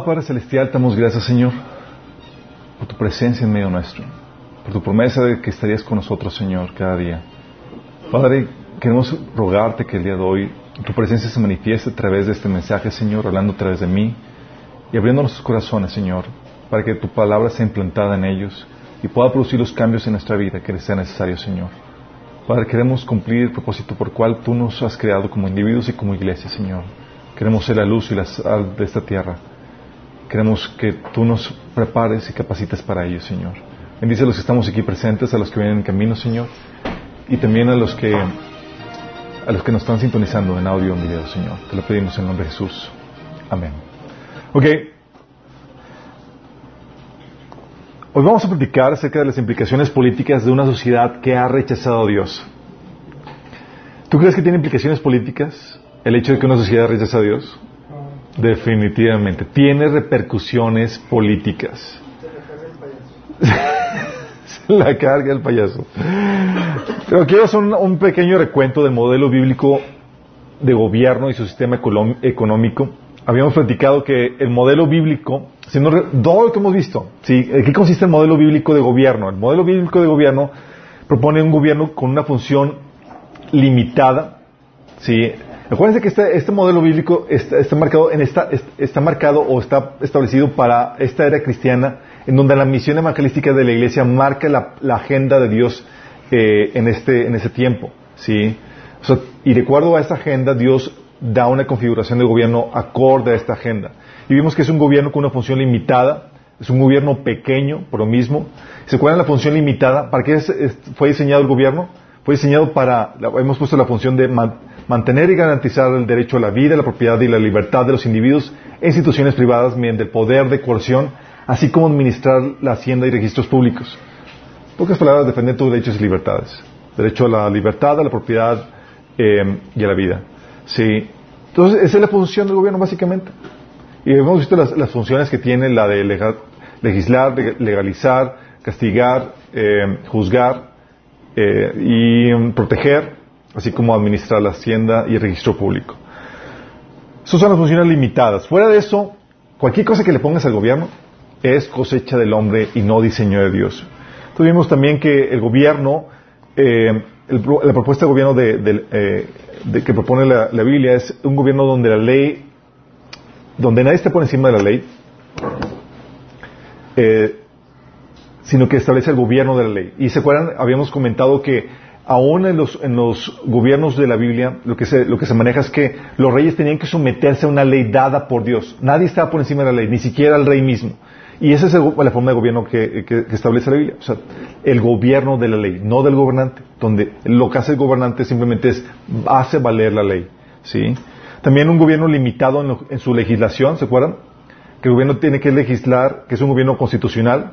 Padre Celestial, damos gracias, Señor, por tu presencia en medio nuestro, por tu promesa de que estarías con nosotros, Señor, cada día. Padre, queremos rogarte que el día de hoy tu presencia se manifieste a través de este mensaje, Señor, hablando a través de mí y abriendo nuestros corazones, Señor, para que tu palabra sea implantada en ellos y pueda producir los cambios en nuestra vida que sea necesario, Señor. Padre, queremos cumplir el propósito por el cual tú nos has creado como individuos y como iglesia, Señor. Queremos ser la luz y la sal de esta tierra. Queremos que tú nos prepares y capacites para ello, Señor. Bendice a los que estamos aquí presentes, a los que vienen en camino, Señor, y también a los que a los que nos están sintonizando en audio o en video, Señor. Te lo pedimos en nombre de Jesús. Amén. Ok. Hoy vamos a platicar acerca de las implicaciones políticas de una sociedad que ha rechazado a Dios. ¿Tú crees que tiene implicaciones políticas el hecho de que una sociedad rechaza a Dios? Definitivamente. Tiene repercusiones políticas. La carga el payaso. Pero quiero hacer un, un pequeño recuento del modelo bíblico de gobierno y su sistema económico. Habíamos platicado que el modelo bíblico, si no re- todo lo que hemos visto, ¿sí? ¿en qué consiste el modelo bíblico de gobierno? El modelo bíblico de gobierno propone un gobierno con una función limitada, ¿sí? Acuérdense que este, este modelo bíblico está, marcado en esta, est- está marcado o está establecido para esta era cristiana, en donde la misión evangelística de la iglesia marca la, agenda de Dios eh, en este en ese tiempo, ¿sí? Y de acuerdo a esa agenda, Dios da una configuración de gobierno acorde a esta agenda. Y vimos que es un gobierno con una función limitada, es un gobierno pequeño, por lo mismo. ¿Se acuerdan la función limitada? ¿Para qué fue diseñado el gobierno? Fue diseñado para, hemos puesto la función de man- mantener y garantizar el derecho a la vida, la propiedad y la libertad de los individuos e instituciones privadas mediante el poder de coerción, así como administrar la hacienda y registros públicos. Pocas palabras, defender tus derechos y libertades. Derecho a la libertad, a la propiedad eh, y a la vida. Sí. Entonces, esa es la función del gobierno, básicamente. Y hemos visto las, funciones que tiene la de legislar, leg- legalizar, castigar, eh, juzgar eh, y proteger, así como administrar la hacienda y el registro público. Esas son las funciones limitadas. Fuera de eso, cualquier cosa que le pongas al gobierno es cosecha del hombre y no diseño de Dios. Tuvimos también que el gobierno, eh, la propuesta de gobierno de, eh, que propone la, la Biblia es un gobierno donde la ley, donde nadie está por encima de la ley, eh, sino que establece el gobierno de la ley. Y se acuerdan, habíamos comentado que aún en los, en los gobiernos de la Biblia, lo que, se, lo que se maneja es que los reyes tenían que someterse a una ley dada por Dios. Nadie estaba por encima de la ley, ni siquiera el rey mismo. Y esa es la forma de gobierno que, que- establece la Biblia. O sea, el gobierno de la ley, no del gobernante, donde lo que hace el gobernante simplemente es hace valer la ley. ¿sí? También un gobierno limitado en, en su legislación, ¿se acuerdan? Que el gobierno tiene que legislar, que es un gobierno constitucional,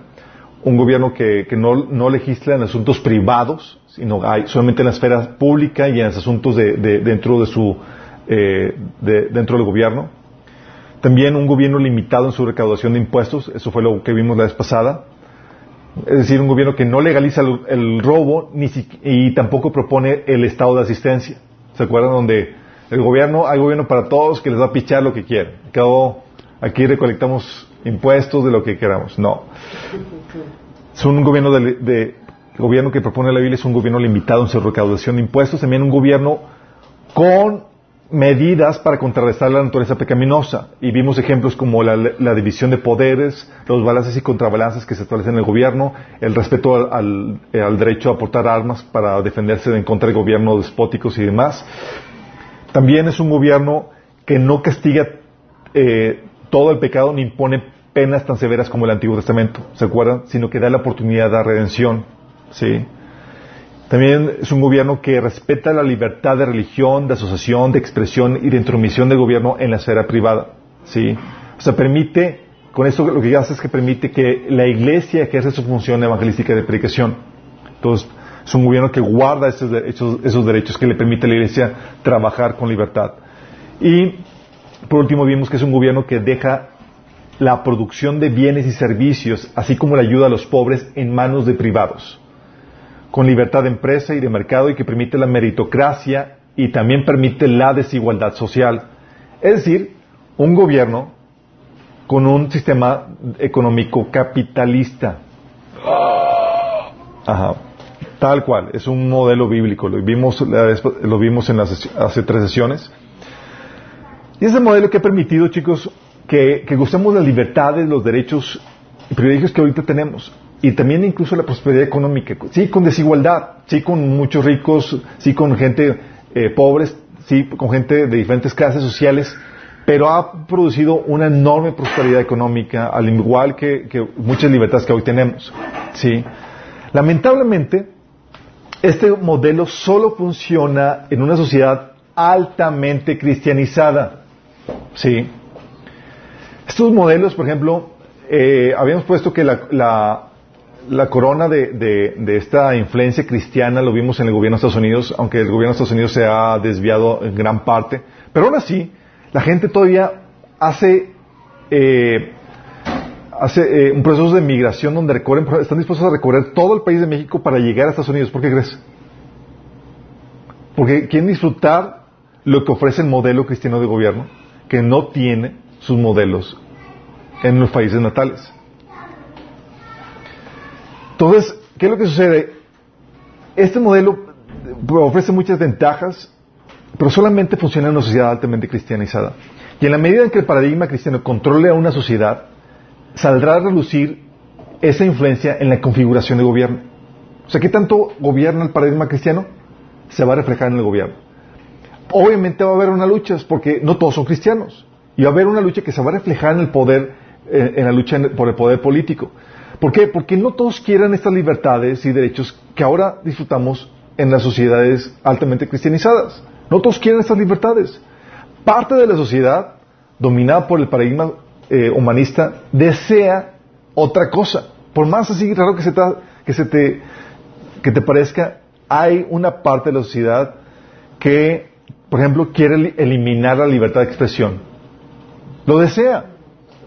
un gobierno que, que no, no legisla en asuntos privados, sino hay solamente en la esfera pública y en los asuntos de, de- dentro de su eh, de- dentro del gobierno. También un gobierno limitado en su recaudación de impuestos, eso fue lo que vimos la vez pasada. Es decir, un gobierno que no legaliza el, robo ni si- y tampoco propone el estado de asistencia. ¿Se acuerdan? Donde el gobierno, hay gobierno para todos que les va a pichar lo que quieren. Acabo, aquí recolectamos impuestos de lo que queramos. No. Es un gobierno de, de- gobierno que propone la Biblia es un gobierno limitado en su recaudación de impuestos, también un gobierno con medidas para contrarrestar la naturaleza pecaminosa. Y vimos ejemplos como la, la división de poderes, los balances y contrabalances que se establecen en el gobierno, el respeto al, al derecho a portar armas para defenderse en contra de gobiernos despóticos y demás. También es un gobierno que no castiga eh, todo el pecado ni impone penas tan severas como el Antiguo Testamento, ¿se acuerdan? Sino que da la oportunidad de redención, ¿sí? También es un gobierno que respeta la libertad de religión, de asociación, de expresión y de intromisión del gobierno en la esfera privada, ¿sí? O sea, permite, con esto lo que hace es que permite que la iglesia ejerce su función evangelística de predicación. Entonces, es un gobierno que guarda esos esos derechos que le permite a la iglesia trabajar con libertad. Y, por último, vimos que es un gobierno que deja la producción de bienes y servicios, así como la ayuda a los pobres, en manos de privados, con libertad de empresa y de mercado y que permite la meritocracia y también permite la desigualdad social. Es decir, un gobierno con un sistema económico capitalista. Ajá. Tal cual, es un modelo bíblico, lo vimos, lo vimos en las, hace tres sesiones. Y ese modelo que ha permitido, chicos, que, que gustemos las libertades, los derechos y privilegios que ahorita tenemos. Y también incluso la prosperidad económica. Sí, con desigualdad, sí, con muchos ricos, sí, con gente eh, pobres, sí, con gente de diferentes clases sociales, pero ha producido una enorme prosperidad económica, al igual que, que muchas libertades que hoy tenemos. Sí. Lamentablemente, este modelo solo funciona en una sociedad altamente cristianizada. Sí. Estos modelos, por ejemplo, eh, habíamos puesto que la, la- la corona de, de- esta influencia cristiana lo vimos en el gobierno de Estados Unidos, aunque el gobierno de Estados Unidos se ha desviado en gran parte, pero aún así, la gente todavía hace, eh, hace eh, un proceso de migración donde recorren, están dispuestos a recorrer todo el país de México para llegar a Estados Unidos. ¿Por qué crees? Porque quieren disfrutar lo que ofrece el modelo cristiano de gobierno, que no tiene sus modelos en los países natales. Entonces, ¿qué es lo que sucede? Este modelo ofrece muchas ventajas, pero solamente funciona en una sociedad altamente cristianizada. Y en la medida en que el paradigma cristiano controle a una sociedad, saldrá a relucir esa influencia en la configuración de gobierno. O sea, ¿qué tanto gobierna el paradigma cristiano? Se va a reflejar en el gobierno. Obviamente va a haber una lucha, porque no todos son cristianos. Y va a haber una lucha que se va a reflejar en el poder, eh, en la lucha por el poder político. ¿Por qué? Porque no todos quieren estas libertades y derechos que ahora disfrutamos en las sociedades altamente cristianizadas. No todos quieren estas libertades. Parte de la sociedad, dominada por el paradigma eh, humanista, desea otra cosa. Por más así raro que se, te, que se te, que te parezca, hay una parte de la sociedad que, por ejemplo, quiere eli- eliminar la libertad de expresión. Lo desea.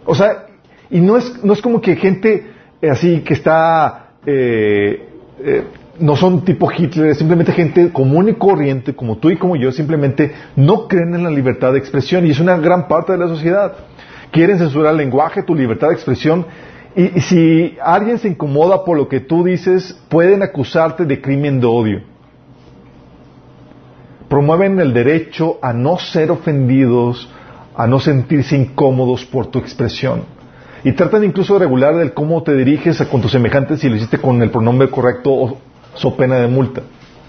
O sea, y no es, no es como que gente eh, así que está, eh, eh, no son tipo Hitler, simplemente gente común y corriente, como tú y como yo, simplemente no creen en la libertad de expresión y es una gran parte de la sociedad. Quieren censurar el lenguaje, tu libertad de expresión y, y si alguien se incomoda por lo que tú dices, pueden acusarte de crimen de odio promueven el derecho a no ser ofendidos, a no sentirse incómodos por tu expresión. Y tratan incluso de regular el cómo te diriges a con tus semejantes si lo hiciste con el pronombre correcto o so pena de multa,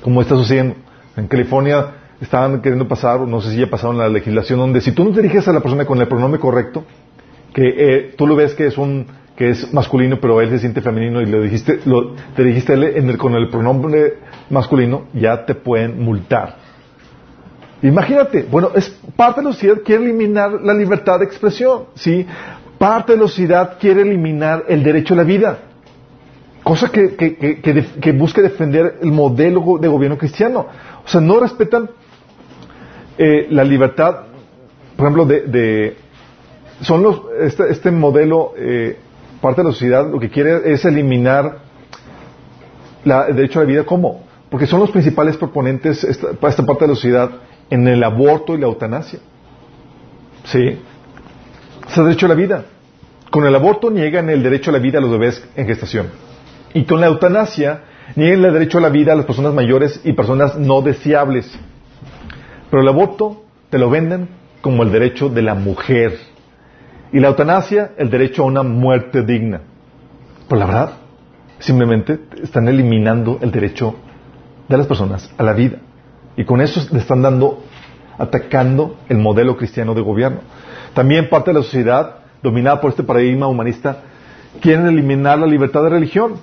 como está sucediendo. En California estaban queriendo pasar, no sé si ya pasaron la legislación, donde si tú no te diriges a la persona con el pronombre correcto, que eh, tú lo ves que es un que es masculino, pero él se siente femenino y le dijiste, lo, te dijiste él con el pronombre masculino, ya te pueden multar. Imagínate, bueno, es parte de la sociedad quiere eliminar la libertad de expresión, ¿sí? Parte de la sociedad quiere eliminar el derecho a la vida, cosa que, que, que, que busca defender el modelo de gobierno cristiano. O sea, no respetan eh, la libertad, por ejemplo, de, de- son los, este, este modelo eh, parte de la sociedad lo que quiere es eliminar la, el derecho a la vida. ¿Cómo? Porque son los principales proponentes para esta parte de la sociedad en el aborto y la eutanasia. ¿Sí? Es el derecho a la vida. Con el aborto niegan el derecho a la vida a los bebés en gestación. Y con la eutanasia niegan el derecho a la vida a las personas mayores y personas no deseables. Pero el aborto te lo venden como el derecho de la mujer. Y la eutanasia, el derecho a una muerte digna. Por la verdad, simplemente están eliminando el derecho de las personas a la vida. Y con eso le están dando, atacando el modelo cristiano de gobierno. También parte de la sociedad, dominada por este paradigma humanista, quieren eliminar la libertad de religión.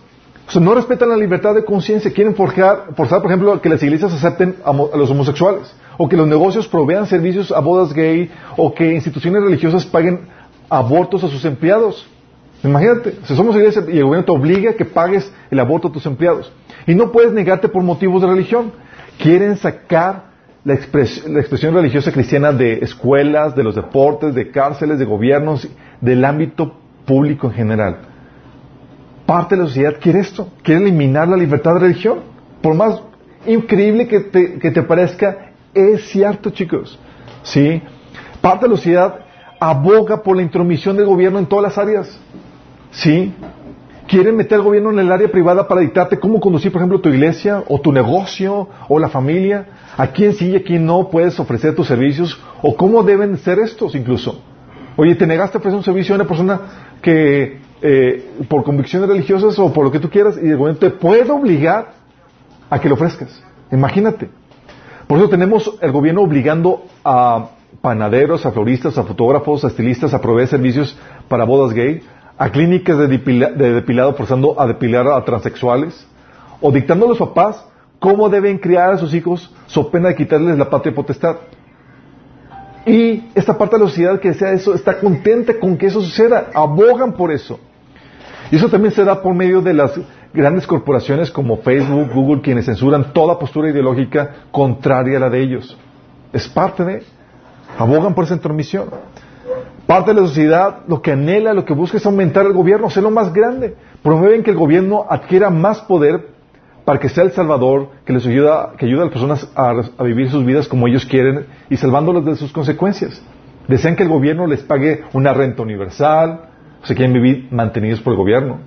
O sea, no respetan la libertad de conciencia, quieren forzar, por ejemplo, que las iglesias acepten a, a, los homosexuales, o que los negocios provean servicios a bodas gay, o que instituciones religiosas paguen abortos a sus empleados. Imagínate, si somos iglesia y el gobierno te obliga a que pagues el aborto a tus empleados. Y no puedes negarte por motivos de religión. Quieren sacar la, la, expresión religiosa cristiana de escuelas, de los deportes, de cárceles, de gobiernos, del ámbito público en general. Parte de la sociedad quiere esto, quiere eliminar la libertad de religión. Por más increíble que te, que te parezca, es cierto, chicos. ¿Sí? Parte de la sociedad aboga por la intromisión del gobierno en todas las áreas. ¿Sí? Quieren meter al gobierno en el área privada para dictarte cómo conducir, por ejemplo, tu iglesia o tu negocio o la familia, a quién sí y a quién no puedes ofrecer tus servicios o cómo deben ser estos incluso. Oye, te negaste a ofrecer un servicio a una persona que eh, por convicciones religiosas o por lo que tú quieras y el gobierno te puede obligar a que lo ofrezcas. Imagínate. Por eso tenemos el gobierno obligando a panaderos, a floristas, a fotógrafos, a estilistas a proveer servicios para bodas gay, a clínicas de, depila, de, depilado forzando a depilar a transexuales, o dictando a los papás cómo deben criar a sus hijos, so pena de quitarles la patria potestad. Y esta parte de la sociedad que desea eso está contenta con que eso suceda, abogan por eso. Y eso también se da por medio de las grandes corporaciones como Facebook, Google, quienes censuran toda postura ideológica contraria a la de ellos. Es parte de, abogan por esa intromisión. Parte de la sociedad lo que anhela, lo que busca es aumentar el gobierno, hacerlo más grande. Promueven que el gobierno adquiera más poder para que sea el salvador, que les ayuda, que ayuda a las personas a, vivir sus vidas como ellos quieren y salvándolos de sus consecuencias. Desean que el gobierno les pague una renta universal, o sea, quieren vivir mantenidos por el gobierno.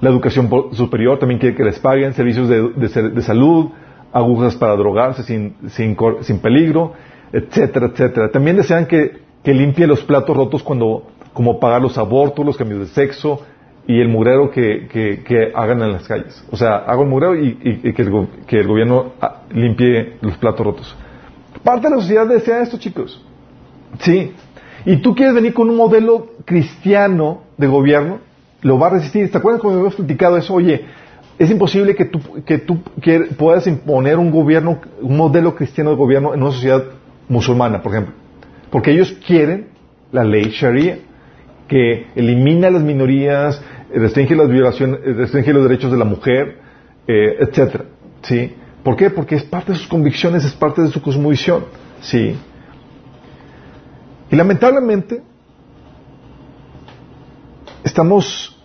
La educación superior también quiere que les paguen servicios de, de, de salud, agujas para drogarse sin, sin, sin peligro, etcétera, etcétera. También desean que que limpie los platos rotos cuando, como pagar los abortos, los cambios de sexo y el mugrero que, que, que hagan en las calles. O sea, hago el mugrero y, que, el, que, el, gobierno ah, limpie los platos rotos. Parte de la sociedad desea esto, chicos. Sí. Y tú quieres venir con un modelo cristiano de gobierno, lo va a resistir. ¿Te acuerdas cuando habíamos platicado eso? Oye, es imposible que tú, que tú puedas imponer un gobierno, un modelo cristiano de gobierno en una sociedad musulmana, por ejemplo. Porque ellos quieren la ley Sharia, que elimina las minorías, restringe las violaciones, restringe los derechos de la mujer, eh, etcétera. ¿Sí? ¿Por qué? Porque es parte de sus convicciones, es parte de su cosmovisión. ¿Sí? Y lamentablemente, estamos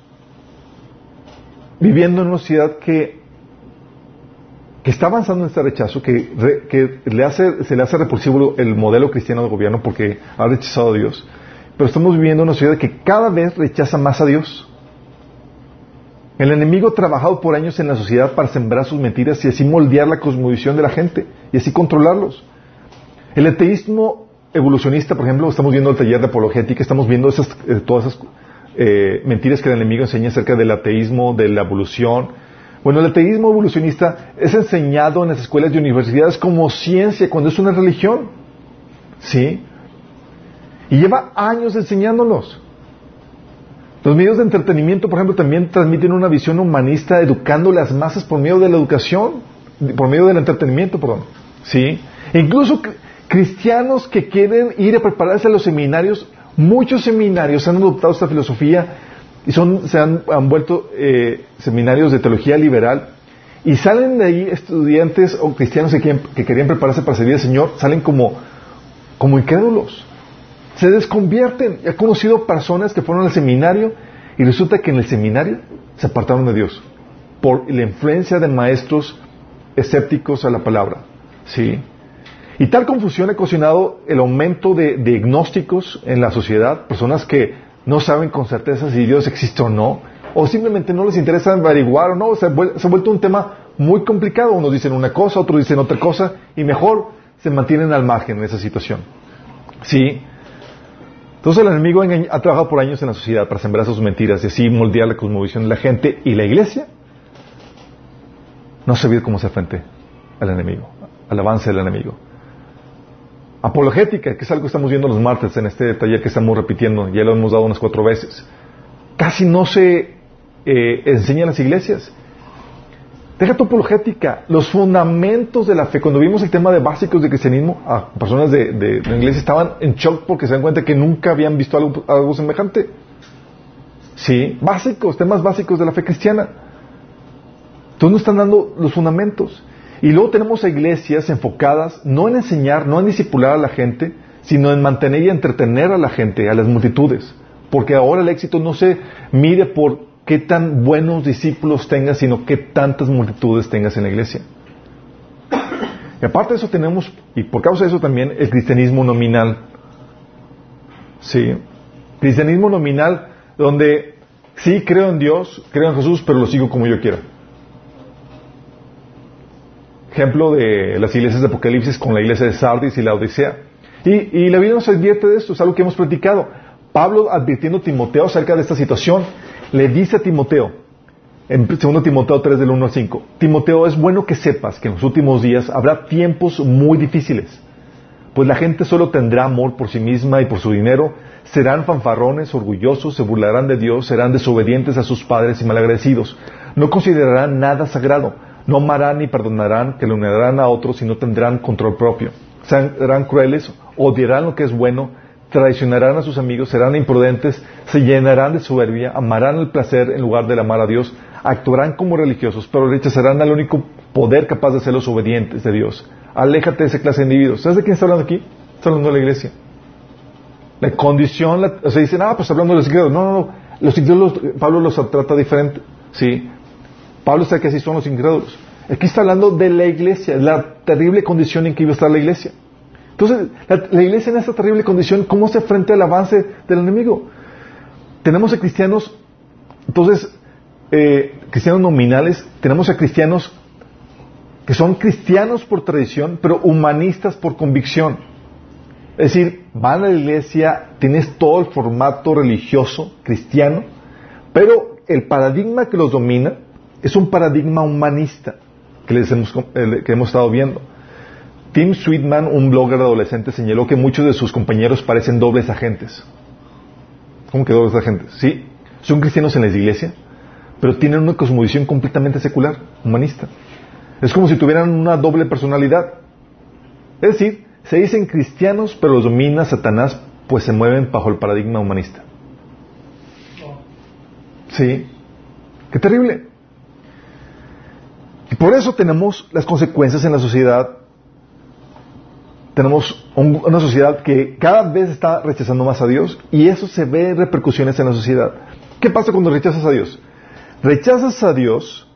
viviendo en una sociedad que que está avanzando en este rechazo, que, re, que le hace, se le hace repulsivo el modelo cristiano de gobierno porque ha rechazado a Dios. Pero estamos viviendo en una sociedad que cada vez rechaza más a Dios. El enemigo ha trabajado por años en la sociedad para sembrar sus mentiras y así moldear la cosmovisión de la gente y así controlarlos. El ateísmo evolucionista, por ejemplo, estamos viendo el taller de apologética, estamos viendo esas, eh, todas esas eh, mentiras que el enemigo enseña acerca del ateísmo, de la evolución, bueno, el ateísmo evolucionista es enseñado en las escuelas y universidades como ciencia cuando es una religión. ¿Sí? Y lleva años enseñándolos. Los medios de entretenimiento, por ejemplo, también transmiten una visión humanista educando las masas por medio de la educación, por medio del entretenimiento, perdón. ¿Sí? Incluso cristianos que quieren ir a prepararse a los seminarios, muchos seminarios han adoptado esta filosofía y son, se han, han vuelto eh, seminarios de teología liberal y salen de ahí estudiantes o cristianos que, que querían prepararse para servir al Señor, salen como, como incrédulos. Se desconvierten. He conocido personas que fueron al seminario Y resulta que en el seminario se apartaron de Dios por la influencia de maestros escépticos a la palabra. ¿Sí? Y tal confusión ha ocasionado el aumento de diagnósticos en la sociedad, personas que no saben con certeza si Dios existe o no, o simplemente no les interesa averiguar o no, se ha, vuelto un tema muy complicado. Unos dicen una cosa, otros dicen otra cosa, y mejor se mantienen al margen en esa situación. ¿Sí? Entonces el enemigo ha trabajado por años en la sociedad para sembrar sus mentiras y así moldear la cosmovisión de la gente y la iglesia no sabe cómo se frente al enemigo, al avance del enemigo. Apologética, que es algo que estamos viendo los martes en este taller que estamos repitiendo, ya lo hemos dado unas cuatro veces. Casi no se eh, enseña en las iglesias. Deja tu apologética, los fundamentos de la fe. Cuando vimos el tema de básicos de cristianismo, a personas de, la iglesia estaban en shock porque se dan cuenta que nunca habían visto algo, algo semejante. Sí, básicos, temas básicos de la fe cristiana. Entonces nos están dando los fundamentos. Y luego tenemos a iglesias enfocadas no en enseñar, no en discipular a la gente, sino en mantener y entretener a la gente, a las multitudes. Porque ahora el éxito no se mide por qué tan buenos discípulos tengas, sino qué tantas multitudes tengas en la iglesia. Y aparte de eso tenemos, y por causa de eso también, el cristianismo nominal. Sí. Cristianismo nominal donde sí creo en Dios, creo en Jesús, pero lo sigo como yo quiera. Ejemplo de las iglesias de Apocalipsis con la iglesia de Sardis y la Odisea. Y, la Biblia nos advierte de esto, es algo que hemos platicado. Pablo advirtiendo a Timoteo acerca de esta situación le dice a Timoteo, en 2 Timoteo 3 del 1 al 5, Timoteo, es bueno que sepas que en los últimos días habrá tiempos muy difíciles, pues la gente solo tendrá amor por sí misma y por su dinero, serán fanfarrones, orgullosos, se burlarán de Dios, serán desobedientes a sus padres y malagradecidos, no considerarán nada sagrado, no amarán ni perdonarán, que le unirán a otros y no tendrán control propio, serán crueles, odiarán lo que es bueno, traicionarán a sus amigos, serán imprudentes, se llenarán de soberbia, amarán el placer en lugar de amar a Dios, actuarán como religiosos, pero rechazarán al único poder capaz de los obedientes de Dios. Aléjate de esa clase de individuos. ¿Sabes de quién está hablando aquí? Está hablando de la iglesia. La condición, la, o sea, dicen, ah, pues hablando de los incrédulos. No, no, no. Los incrédulos, Pablo los trata diferente. Sí. Pablo sabe que así son los incrédulos. Aquí está hablando de la iglesia, la terrible condición en que iba a estar la iglesia. Entonces, la, iglesia en esta terrible condición, ¿cómo se enfrenta al avance del enemigo? Tenemos a cristianos, entonces, eh, cristianos nominales, tenemos a cristianos que son cristianos por tradición, pero humanistas por convicción. Es decir, van a la iglesia, tienes todo el formato religioso cristiano, pero el paradigma que los domina es un paradigma humanista que, les hemos, eh, que hemos estado viendo. Tim Sweetman, un blogger adolescente, señaló que muchos de sus compañeros parecen dobles agentes. ¿Cómo que dobles agentes? Sí, son cristianos en la iglesia, pero tienen una cosmovisión completamente secular, humanista. Es como si tuvieran una doble personalidad. Es decir, se dicen cristianos, pero los domina Satanás, pues se mueven bajo el paradigma humanista. Sí. Qué terrible. Y por eso tenemos las consecuencias en la sociedad tenemos una sociedad que cada vez está rechazando más a Dios y eso se ve repercusiones en la sociedad. ¿Qué pasa cuando rechazas a Dios? Rechazas a Dios,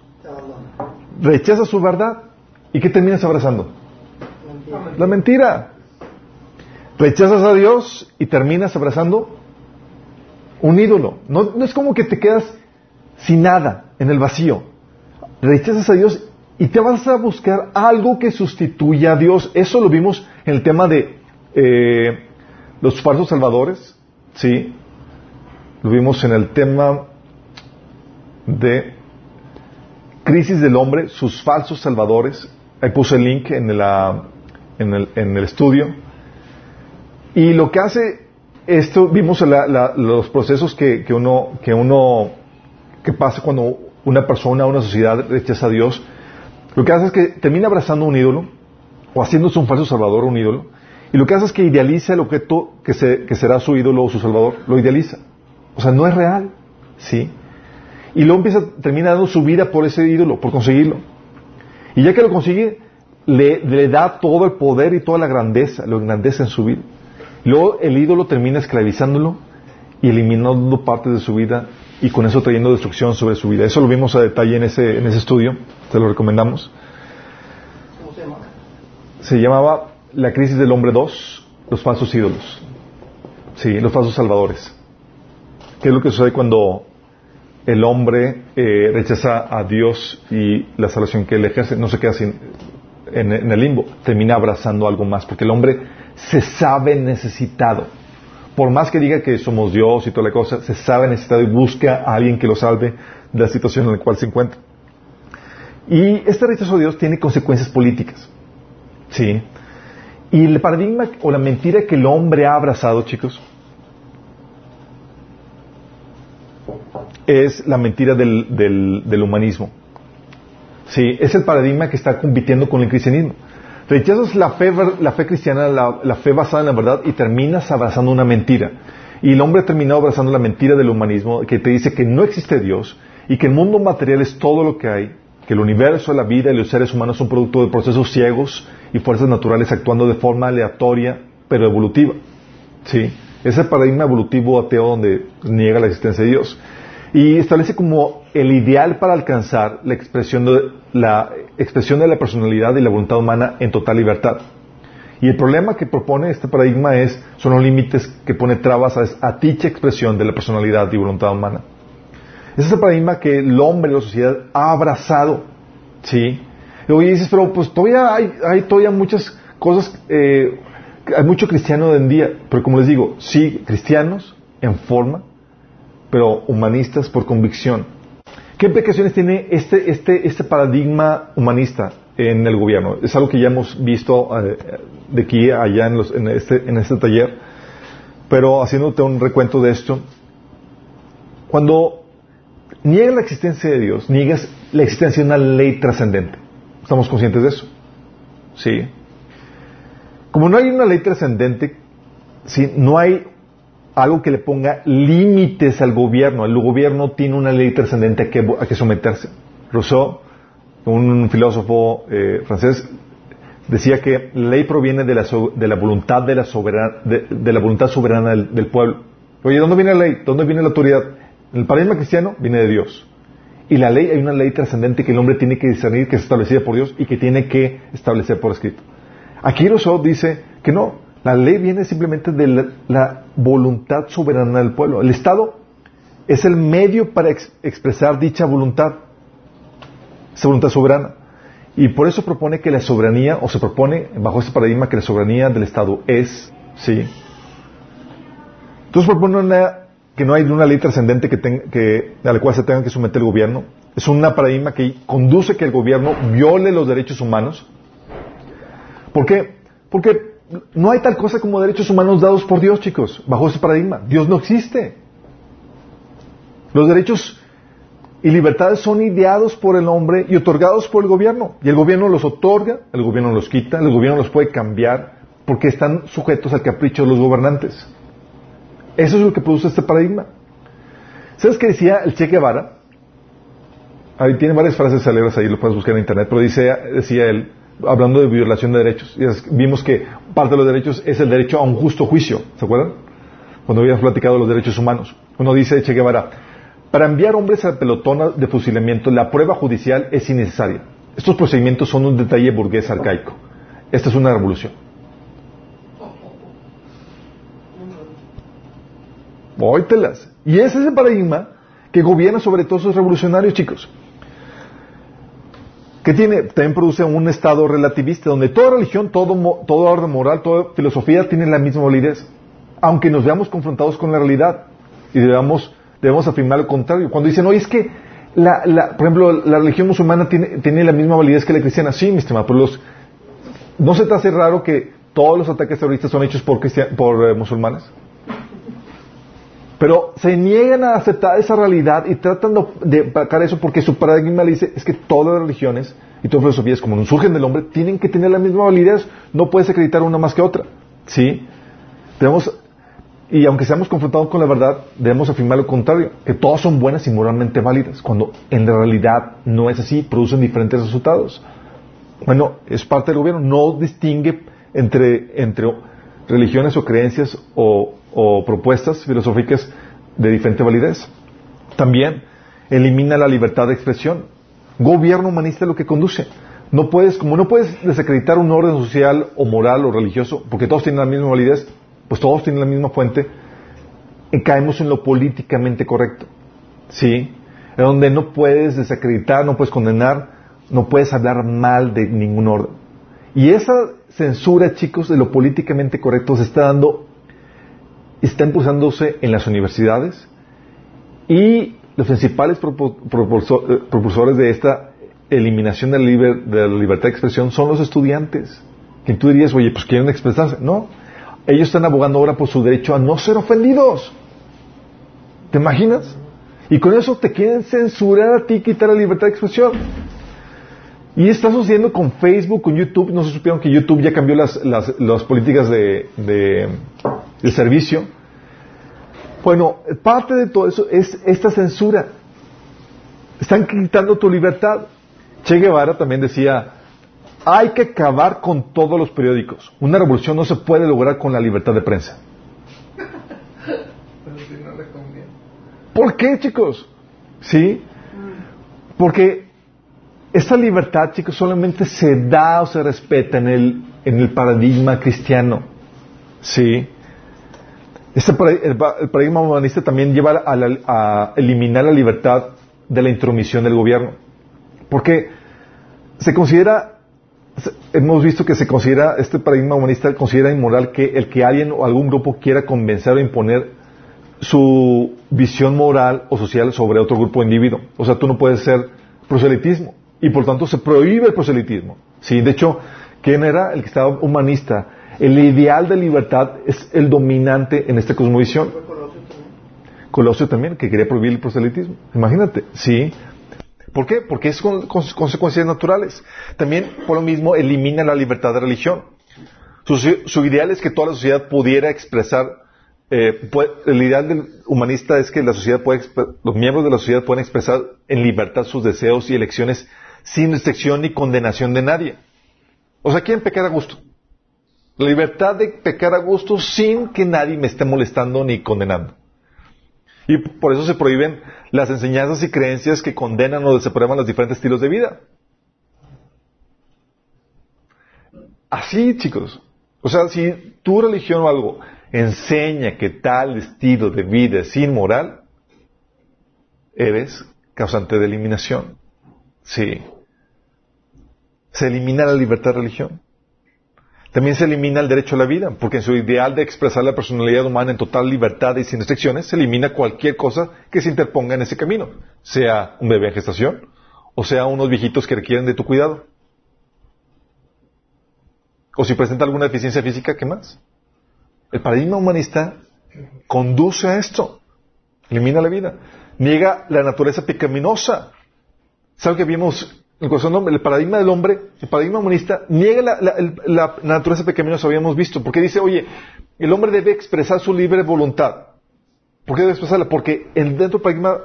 rechazas su verdad y ¿qué terminas abrazando? La mentira. Rechazas a Dios y terminas abrazando un ídolo. No es como que te quedas sin nada en el vacío. Rechazas a Dios y te vas a buscar algo que sustituya a Dios. Eso lo vimos en el tema de eh, los falsos salvadores, ¿sí? Lo vimos en el tema de crisis del hombre, sus falsos salvadores. Ahí puse el link en, en, el, en el estudio. Y lo que hace esto, vimos los procesos que, que, uno, que uno, que pasa cuando una persona, una sociedad rechaza a Dios. Lo que hace es que termina abrazando un ídolo, o haciéndose un falso salvador o un ídolo, y lo que hace es que idealiza el objeto que, será su ídolo o su salvador, lo idealiza. O sea, no es real, ¿sí? Y luego empieza, termina dando su vida por ese ídolo, por conseguirlo. Y ya que lo consigue, le, da todo el poder y toda la grandeza, lo engrandece en su vida. Luego el ídolo termina esclavizándolo y eliminando partes de su vida y con eso trayendo destrucción sobre su vida. Eso lo vimos a detalle en ese, en ese estudio, te lo recomendamos. ¿Cómo se? Se llamaba La crisis del hombre 2, los falsos ídolos. Sí, los falsos salvadores. ¿Qué es lo que sucede cuando el hombre eh, rechaza a Dios y la salvación que él ejerce? No se queda sin, en el limbo, termina abrazando algo más, porque el hombre se sabe necesitado. Por más que diga que somos Dios y toda la cosa, se sabe necesitado y busca a alguien que lo salve de la situación en la cual se encuentra. Y este rechazo a Dios tiene consecuencias políticas. ¿Sí? Y el paradigma o la mentira que el hombre ha abrazado, chicos, es la mentira del, del, del humanismo. Sí, es el paradigma que está compitiendo con el cristianismo. Rechazas la fe, la fe cristiana, la, la, fe basada en la verdad y terminas abrazando una mentira. Y el hombre ha terminado abrazando la mentira del humanismo que te dice que no existe Dios y que el mundo material es todo lo que hay, que el universo, la vida y los seres humanos son producto de procesos ciegos y fuerzas naturales actuando de forma aleatoria pero evolutiva. ¿Sí? Es el paradigma evolutivo ateo donde niega la existencia de Dios y establece como el ideal para alcanzar la expresión de la expresión de la personalidad y la voluntad humana en total libertad. Y el problema que propone este paradigma es son los límites que pone trabas a, a dicha expresión de la personalidad y voluntad humana. Ese es el paradigma que el hombre y la sociedad ha abrazado, ¿sí? Y hoy dices, pero pues todavía hay, hay todavía muchas cosas, eh, hay mucho cristiano hoy en día, pero como les digo, sí, cristianos en forma, pero humanistas por convicción. ¿Qué implicaciones tiene este, este, este paradigma humanista en el gobierno? Es algo que ya hemos visto eh, de aquí a allá en, este, en este taller, pero haciéndote un recuento de esto, cuando niegas la existencia de Dios, niegas la existencia de una ley trascendente. ¿Estamos conscientes de eso? Sí. Como no hay una ley trascendente, ¿sí? no hay algo que le ponga límites al gobierno. El gobierno tiene una ley trascendente a que, a que someterse. Rousseau, un filósofo eh, francés, decía que la ley proviene de la, de la voluntad de la, soberana, de, de la voluntad soberana del, del, pueblo. Oye, ¿dónde viene la ley? ¿Dónde viene la autoridad? En el paradigma cristiano viene de Dios. Y la ley, hay una ley trascendente que el hombre tiene que discernir, que es establecida por Dios y que tiene que establecer por escrito. Aquí Rousseau dice que no, la ley viene simplemente de la, voluntad soberana del pueblo. El Estado es el medio para ex expresar dicha voluntad, esa voluntad soberana. Y por eso propone que la soberanía, o se propone bajo este paradigma que la soberanía del Estado es, sí. Entonces propone una, que no hay una ley trascendente que, que, a la cual se tenga que someter el gobierno. Es un paradigma que conduce que el gobierno viole los derechos humanos. ¿Por qué? Porque no hay tal cosa como derechos humanos dados por Dios, chicos, bajo ese paradigma. Dios no existe. Los derechos y libertades son ideados por el hombre y otorgados por el gobierno. Y el gobierno los otorga, el gobierno los quita, el gobierno los puede cambiar porque están sujetos al capricho de los gobernantes. Eso es lo que produce este paradigma. ¿Sabes qué decía el Che Guevara? Ahí tiene varias frases alegres ahí, lo puedes buscar en internet, pero dice, decía él, hablando de violación de derechos. Y vimos que parte de los derechos es el derecho a un justo juicio, ¿se acuerdan? Cuando habíamos platicado de los derechos humanos. Uno dice Che Guevara, para enviar hombres al pelotón de fusilamiento, la prueba judicial es innecesaria. Estos procedimientos son un detalle burgués arcaico. Esta es una revolución. Óytelas. Y ese es el paradigma que gobierna sobre todos esos revolucionarios, chicos. ¿Qué tiene? También produce un estado relativista donde toda religión, todo, todo orden moral, toda filosofía tiene la misma validez. Aunque nos veamos confrontados con la realidad y debamos, debemos afirmar lo contrario. Cuando dicen, oye, es que, la, la, por ejemplo, la religión musulmana tiene, tiene, la misma validez que la cristiana. Sí, mi estimado, pero los, ¿no se te hace raro que todos los ataques terroristas son hechos por, por eh, musulmanes? Pero se niegan a aceptar esa realidad y tratan de sacar eso porque su paradigma le dice es que todas las religiones y todas las filosofías, como no surgen del hombre, tienen que tener la misma validez. No puedes acreditar una más que otra. ¿Sí? Debemos, y aunque seamos confrontados con la verdad, debemos afirmar lo contrario, que todas son buenas y moralmente válidas, cuando en realidad no es así, producen diferentes resultados. Bueno, es parte del gobierno, no distingue entre, entre religiones o creencias o, propuestas filosóficas de diferente validez. También elimina la libertad de expresión. Gobierno humanista es lo que conduce. No puedes, como no puedes desacreditar un orden social o moral o religioso, porque todos tienen la misma validez, pues todos tienen la misma fuente, y caemos en lo políticamente correcto. ¿Sí? En donde no puedes desacreditar, no puedes condenar, no puedes hablar mal de ningún orden. Y esa censura, chicos, de lo políticamente correcto se está dando, está impulsándose en las universidades y los principales propulsores de esta eliminación de la, libertad de expresión son los estudiantes. Que tú dirías, oye, pues quieren expresarse. No, ellos están abogando ahora por su derecho a no ser ofendidos. ¿Te imaginas? Y con eso te quieren censurar a ti, quitar la libertad de expresión. Y está sucediendo con Facebook, con YouTube. No se supieron que YouTube ya cambió las, las, políticas de, de, servicio. Bueno, parte de todo eso es esta censura. Están quitando tu libertad. Che Guevara también decía, hay que acabar con todos los periódicos. Una revolución no se puede lograr con la libertad de prensa. ¿Por qué, chicos? ¿Sí? Porque esa libertad, chicos, solamente se da o se respeta en el, en el paradigma cristiano. ¿Sí? Este el, paradigma humanista también lleva a, a eliminar la libertad de la intromisión del gobierno. Porque se considera, hemos visto que se considera, este paradigma humanista considera inmoral que el que alguien o algún grupo quiera convencer o imponer su visión moral o social sobre otro grupo de individuo. O sea, tú no puedes ser proselitismo. Y por tanto se prohíbe el proselitismo. Sí, de hecho, ¿quién era el que estaba humanista? El ideal de libertad es el dominante en esta cosmovisión. Colosio también, que quería prohibir el proselitismo. Imagínate, sí. ¿Por qué? Porque es con, consecuencias naturales. También, por lo mismo, elimina la libertad de religión. Su, ideal es que toda la sociedad pudiera expresar, eh, el ideal del humanista es que la sociedad puede, los miembros de la sociedad pueden expresar en libertad sus deseos y elecciones sin restricción ni condenación de nadie. O sea, quieren pecar a gusto. La libertad de pecar a gusto sin que nadie me esté molestando ni condenando. Y por eso se prohíben las enseñanzas y creencias que condenan o desaprueban los diferentes estilos de vida. Así, chicos. O sea, si tu religión o algo enseña que tal estilo de vida es inmoral, eres causante de eliminación. Sí. Se elimina la libertad de religión. También se elimina el derecho a la vida, porque en su ideal de expresar la personalidad humana en total libertad y sin restricciones, se elimina cualquier cosa que se interponga en ese camino, sea un bebé en gestación o sea unos viejitos que requieren de tu cuidado. O si presenta alguna deficiencia física, ¿qué más? El paradigma humanista conduce a esto. Elimina la vida. Niega la naturaleza pecaminosa. ¿Sabe que vimos el corazón el paradigma del hombre, el paradigma humanista, niega la, naturaleza pecaminosa, habíamos visto, porque dice, oye, el hombre debe expresar su libre voluntad. ¿Por qué debe expresarla? Porque dentro, del paradigma,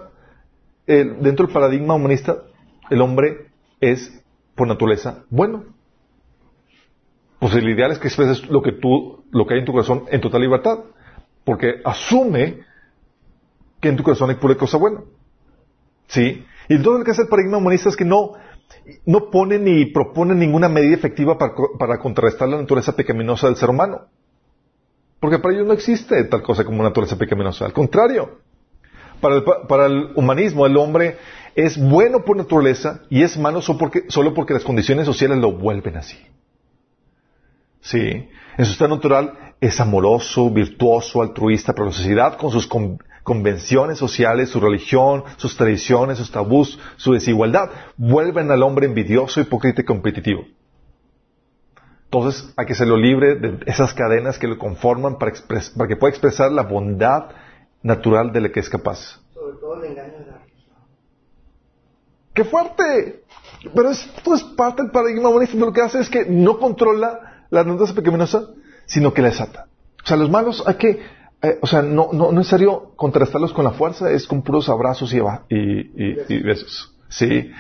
dentro del paradigma humanista, el hombre es, por naturaleza, bueno. Pues el ideal es que expreses lo que tú, lo que hay en tu corazón en total libertad. Porque asume que en tu corazón hay pura cosa buena. ¿Sí? Y entonces lo que hace el paradigma humanista es que no, no pone ni propone ninguna medida efectiva para, contrarrestar la naturaleza pecaminosa del ser humano. Porque para ellos no existe tal cosa como naturaleza pecaminosa. Al contrario, para el, humanismo el hombre es bueno por naturaleza y es malo solo porque, solo porque las condiciones sociales lo vuelven así. Sí. En su estado natural es amoroso, virtuoso, altruista, pero la sociedad con sus convenciones sociales, su religión, sus tradiciones, sus tabús, su desigualdad, vuelven al hombre envidioso, hipócrita y competitivo. Entonces hay que hacerlo libre de esas cadenas que lo conforman para, que pueda expresar la bondad natural de la que es capaz. Sobre todo el engaño de la ¡Qué fuerte! Pero esto es parte del paradigma humanista. Lo que hace es que no controla la naturaleza pecaminosa, sino que la desata. O sea, los malos hay que eh, o sea, no, no, no, es necesario contrastarlos con la fuerza, es con puros abrazos y, y, besos. Sí.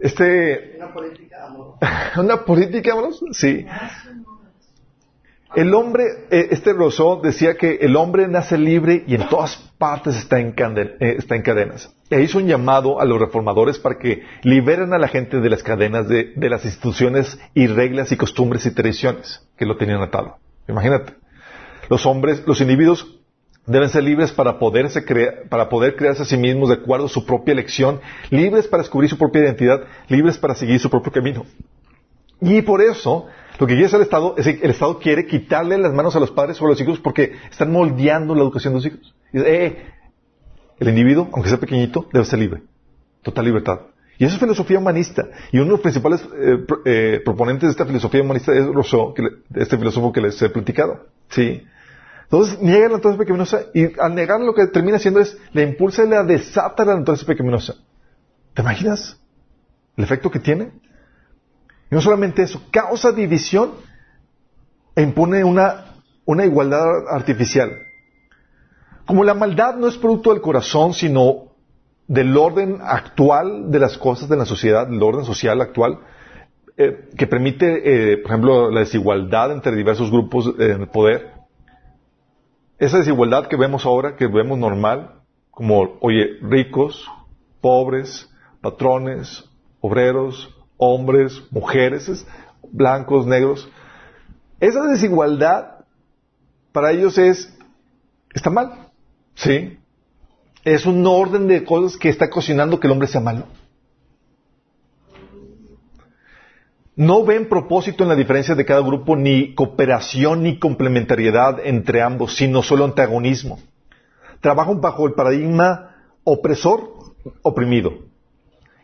Este. Una política amorosa. ¿Una política amorosa? Sí. El hombre, eh, este Rousseau decía que el hombre nace libre y en todas partes está en, canden- eh, está en cadenas. E hizo un llamado a los reformadores para que liberen a la gente de las cadenas de, de las instituciones y reglas y costumbres y tradiciones que lo tenían atado. Imagínate. Los hombres, los individuos deben ser libres para poderse crea- para poder crearse a sí mismos de acuerdo a su propia elección, libres para descubrir su propia identidad, libres para seguir su propio camino. Y por eso, lo que quiere hacer el Estado es que el Estado quiere quitarle las manos a los padres o a los hijos porque están moldeando la educación de los hijos. Y dice, eh, el individuo, aunque sea pequeñito, debe ser libre. Total libertad. Y eso es filosofía humanista. Y uno de los principales eh, eh, proponentes de esta filosofía humanista es Rousseau, que le- este filósofo que les he platicado. ¿Sí? Entonces niega la naturaleza pecaminosa y al negar lo que termina haciendo es la impulsa y la desata la naturaleza pecaminosa. ¿Te imaginas el efecto que tiene? Y no solamente eso, causa división e impone una, una igualdad artificial. Como la maldad no es producto del corazón, sino del orden actual de las cosas de la sociedad, del orden social actual, eh, que permite, eh, por ejemplo, la desigualdad entre diversos grupos eh, en el poder. Esa desigualdad que vemos ahora, que vemos normal, como, oye, ricos, pobres, patrones, obreros, hombres, mujeres, es- blancos, negros. Esa desigualdad para ellos es, está mal, ¿sí? Es un orden de cosas que está cocinando que el hombre sea malo. No ven propósito en la diferencia de cada grupo, ni cooperación ni complementariedad entre ambos, sino solo antagonismo. Trabajan bajo el paradigma opresor, oprimido.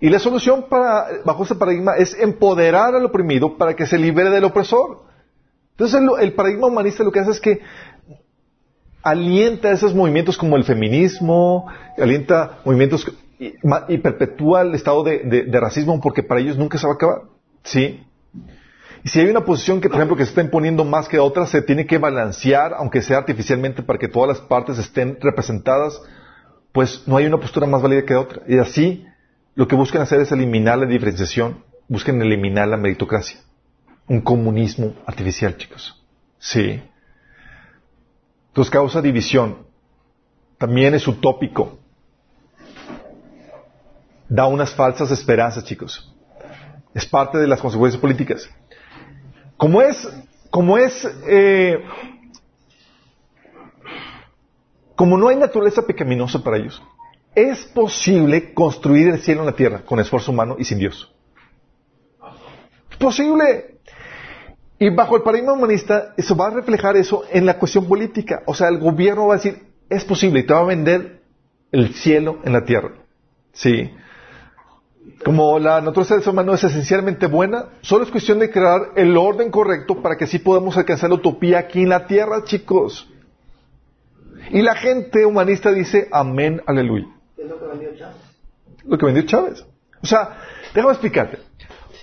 Y la solución bajo ese paradigma es empoderar al oprimido para que se libere del opresor. Entonces el, el paradigma humanista lo que hace es que alienta esos movimientos como el feminismo, alienta movimientos y, perpetúa el estado de racismo porque para ellos nunca se va a acabar. ¿Sí? Y si hay una posición que, por ejemplo, que se está imponiendo más que otra, se tiene que balancear, aunque sea artificialmente, para que todas las partes estén representadas, pues no hay una postura más válida que otra. Y así, lo que buscan hacer es eliminar la diferenciación, buscan eliminar la meritocracia. Un comunismo artificial, chicos. Sí. Entonces causa división. También es utópico. Da unas falsas esperanzas, chicos. Es parte de las consecuencias políticas. Como es, como es, eh, como no hay naturaleza pecaminosa para ellos, es posible construir el cielo en la tierra con esfuerzo humano y sin Dios. Es posible. Y bajo el paradigma humanista, eso va a reflejar eso en la cuestión política. O sea, el gobierno va a decir, es posible, y te va a vender el cielo en la tierra. Sí. Como la naturaleza del ser humano es esencialmente buena, solo es cuestión de crear el orden correcto para que así podamos alcanzar la utopía aquí en la tierra, chicos. Y la gente humanista dice, amén, aleluya. Es lo que vendió Chávez. Lo que vendió Chávez. O sea, déjame explicarte.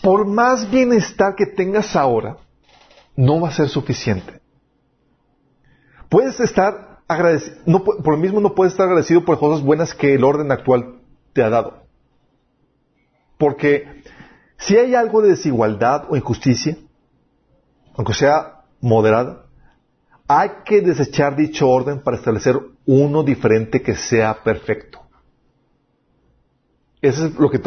Por más bienestar que tengas ahora, no va a ser suficiente. Puedes estar agradecido, no, por lo mismo no puedes estar agradecido por cosas buenas que el orden actual te ha dado. Porque si hay algo de desigualdad o injusticia, aunque sea moderada, hay que desechar dicho orden para establecer uno diferente que sea perfecto. Eso es lo que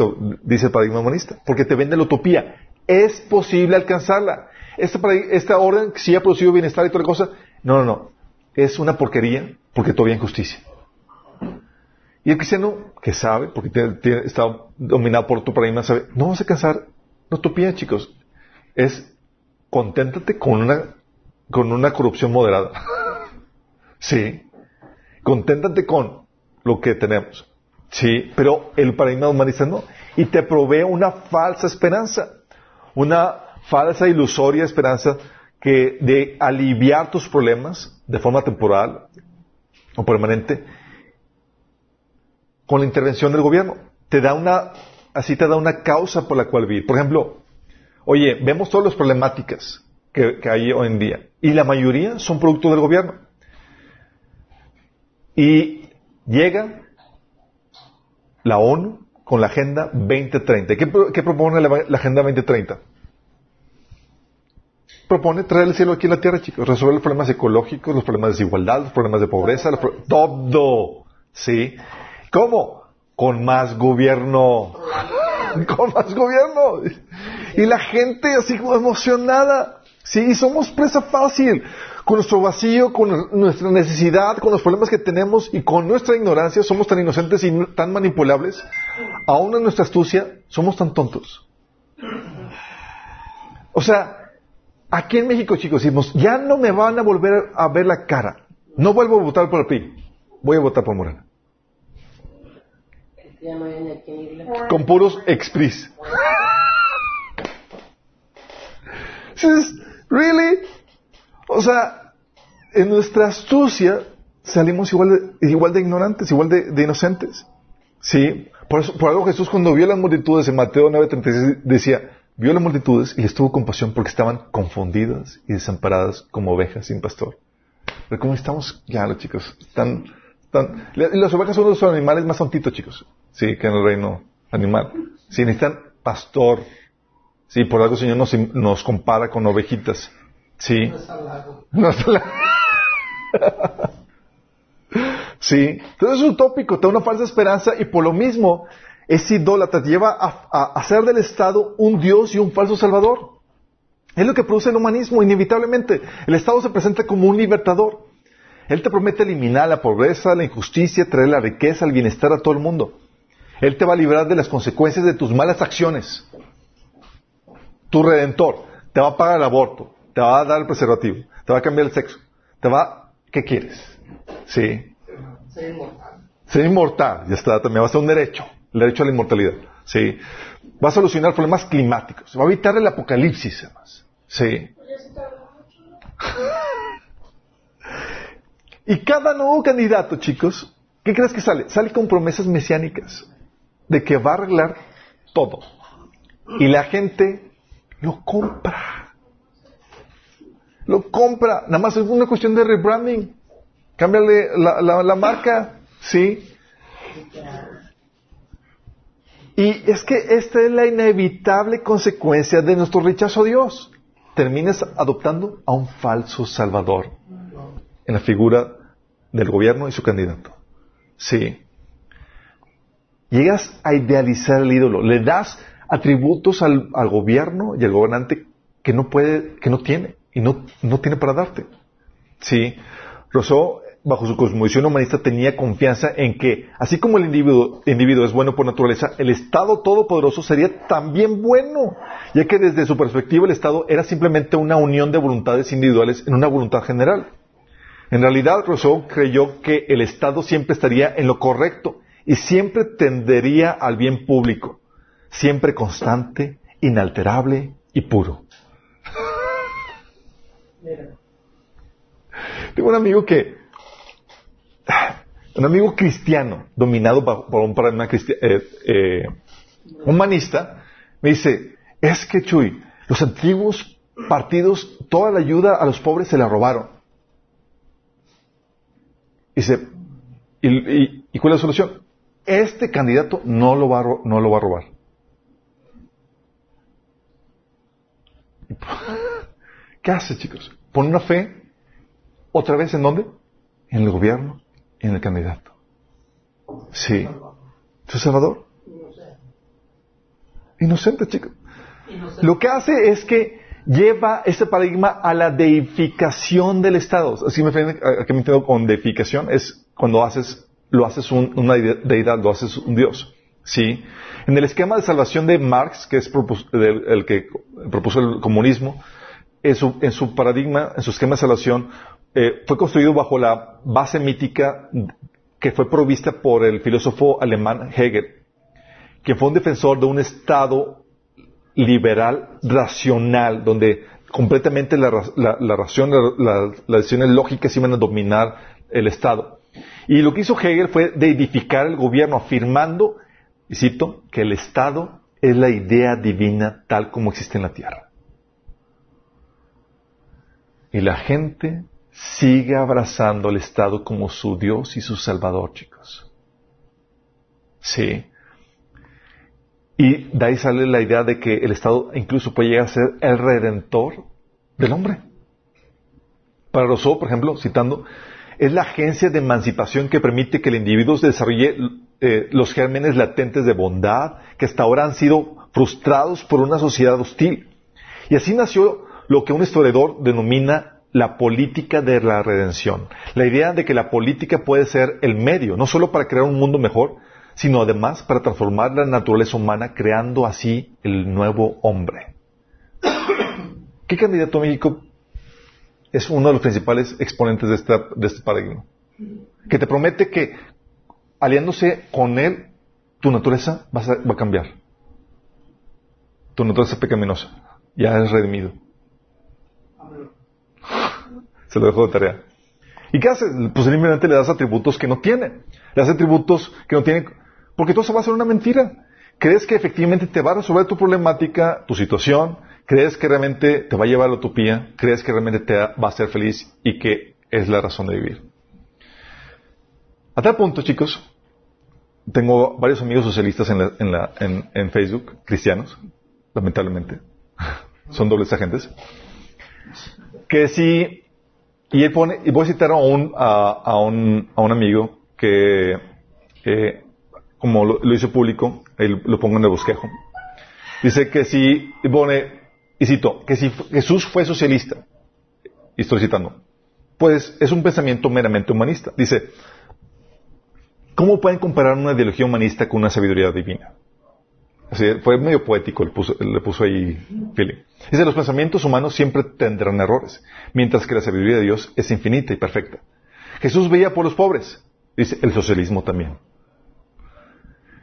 dice el paradigma humanista, porque te vende la utopía. Es posible alcanzarla. Esta, esta orden, sí ha producido bienestar y toda la cosa, no, no, no. Es una porquería porque todavía hay injusticia. Y el cristiano, que sabe, porque está dominado por tu paradigma, sabe, no vas a alcanzar la utopía, chicos. Es conténtate con una, con una corrupción moderada. sí. Conténtate con lo que tenemos. Sí, pero el paradigma humanista no. Y te provee una falsa esperanza, una falsa ilusoria esperanza que de aliviar tus problemas de forma temporal o permanente con la intervención del gobierno. Te da una, así te da una causa por la cual vivir. Por ejemplo, oye, vemos todas las problemáticas que, hay hoy en día y la mayoría son producto del gobierno. Y llega la ONU con la Agenda 2030. ¿Qué, qué propone la, la Agenda 2030? propone traer el cielo aquí a la tierra, chicos. Resolver los problemas ecológicos, los problemas de desigualdad, los problemas de pobreza, los pro- todo. ¿Sí? ¿Cómo? Con más gobierno. Con más gobierno. Y la gente así como emocionada. Sí, somos presa fácil. Con nuestro vacío, con nuestra necesidad, con los problemas que tenemos y con nuestra ignorancia, somos tan inocentes y tan manipulables. Aún en nuestra astucia, somos tan tontos. O sea, aquí en México, chicos, decimos, ya no me van a volver a ver la cara. No vuelvo a votar por el. Voy a votar por Morena. Ya no hay ni a quién irle. Con puros expris. Dices, ¿Really? O sea, en nuestra astucia salimos igual de, igual de ignorantes, igual de, de inocentes. ¿Sí? Por, eso, por algo Jesús cuando vio las multitudes en Mateo 9:36 decía, vio las multitudes y les tuvo compasión porque estaban confundidas y desamparadas como ovejas sin pastor. Pero cómo estamos ya los chicos, están, y las ovejas son los animales más tontitos, chicos. Sí, que en el reino animal. Sí, necesitan pastor. Sí, por algo el Señor nos, nos compara con ovejitas. Sí. No lago. Está sí. Entonces es utópico, te da una falsa esperanza y por lo mismo es idólatra, te lleva a, a hacer del Estado un Dios y un falso Salvador. Es lo que produce el humanismo, inevitablemente. El Estado se presenta como un libertador. Él te promete eliminar la pobreza, la injusticia, traer la riqueza, el bienestar a todo el mundo. Él te va a librar de las consecuencias de tus malas acciones. Tu redentor te va a pagar el aborto, te va a dar el preservativo, te va a cambiar el sexo, te va... ¿Qué quieres? Sí. Ser inmortal. Ser inmortal, ya está, también va a ser un derecho, el derecho a la inmortalidad. Sí. Va a solucionar problemas climáticos, va a evitar el apocalipsis, además. Sí. Y cada nuevo candidato, chicos, ¿qué crees que sale? Sale con promesas mesiánicas de que va a arreglar todo. Y la gente lo compra. Lo compra. Nada más es una cuestión de rebranding. Cámbiale la, la, la marca. ¿Sí? Y es que esta es la inevitable consecuencia de nuestro rechazo a Dios. Terminas adoptando a un falso salvador en la figura del gobierno y su candidato. Sí. Llegas a idealizar el ídolo. Le das atributos al, gobierno y al gobernante que no puede, que no tiene y no, no tiene para darte. Sí. Rousseau, bajo su cosmovisión humanista, tenía confianza en que, así como el individuo, individuo es bueno por naturaleza, el Estado todopoderoso sería también bueno, ya que desde su perspectiva el Estado era simplemente una unión de voluntades individuales en una voluntad general. En realidad, Rousseau creyó que el Estado siempre estaría en lo correcto y siempre tendería al bien público, siempre constante, inalterable y puro. Tengo un amigo que, un amigo cristiano, dominado por un paradigma eh, eh, humanista, me dice, es que Chuy, los antiguos partidos, toda la ayuda a los pobres se la robaron. Dice, ¿y, y- y cuál es la solución? Este candidato no lo va a, no lo va a robar. ¿Qué hace, chicos? Pone una fe ¿Otra vez en dónde? En el gobierno, en el candidato. Sí. ¿Tu Salvador? Inocente, chicos. Lo que hace es que lleva este paradigma a la deificación del Estado. Así me me entiendo con deificación es cuando haces, lo haces un- una deidad, lo haces un Dios. ¿Sí? En el esquema de salvación de Marx, que es el que propuso el comunismo, en su, en su paradigma, en su esquema de salvación, eh, fue construido bajo la base mítica que fue provista por el filósofo alemán Hegel, que fue un defensor de un Estado liberal, racional, donde completamente la, la, las decisiones lógicas iban a dominar el Estado. Y lo que hizo Hegel fue de edificar el gobierno, afirmando, y cito, que el Estado es la idea divina tal como existe en la tierra. Y la gente sigue abrazando al Estado como su Dios y su Salvador, chicos. Sí. Y de ahí sale la idea de que el Estado incluso puede llegar a ser el redentor del hombre. Para Rousseau, por ejemplo, citando, es la agencia de emancipación que permite que el individuo se desarrolle eh, los gérmenes latentes de bondad que hasta ahora han sido frustrados por una sociedad hostil. Y así nació lo que un historiador denomina la política de la redención. La idea de que la política puede ser el medio, no solo para crear un mundo mejor, sino además para transformar la naturaleza humana, creando así el nuevo hombre. ¿Qué candidato México es uno de los principales exponentes de, esta, de este paradigma? Que te promete que aliándose con él, tu naturaleza va a, cambiar. Tu naturaleza pecaminosa. Ya es redimido. Se lo dejo de tarea. ¿Y qué hace? Pues simplemente le das atributos que no tiene. Le das atributos que no tiene. Porque todo eso va a ser una mentira. ¿Crees que efectivamente te va a resolver tu problemática, tu situación? ¿Crees que realmente te va a llevar a la utopía? ¿Crees que realmente te va a hacer feliz y que es la razón de vivir? A tal punto, chicos, tengo varios amigos socialistas en, Facebook, cristianos, lamentablemente. Son dobles agentes. Que si, y él pone, y voy a citar a un, a un, a un amigo que, eh, como lo, hizo público, lo pongo en el bosquejo. Dice que si, pone, y cito, que si Jesús fue socialista, y estoy citando, pues es un pensamiento meramente humanista. Dice, ¿cómo pueden comparar una ideología humanista con una sabiduría divina? Fue medio poético, le puso, le puso ahí feeling. Dice, los pensamientos humanos siempre tendrán errores, mientras que la sabiduría de Dios es infinita y perfecta. Jesús veía por los pobres, dice, el socialismo también.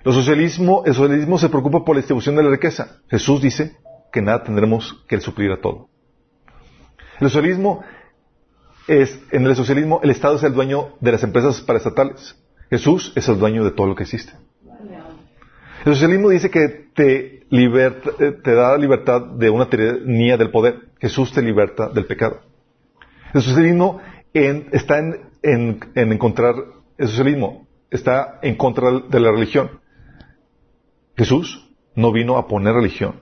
Los socialismo, el socialismo se preocupa por la distribución de la riqueza. Jesús dice que nada tendremos que suplir a todo. El socialismo es, en el socialismo, el Estado es el dueño de las empresas paraestatales. Jesús es el dueño de todo lo que existe. El socialismo dice que te, eh, te da libertad de una tiranía del poder. Jesús te liberta del pecado. El socialismo está en, en- en encontrar, el socialismo está en contra de la religión. Jesús no vino a poner religión.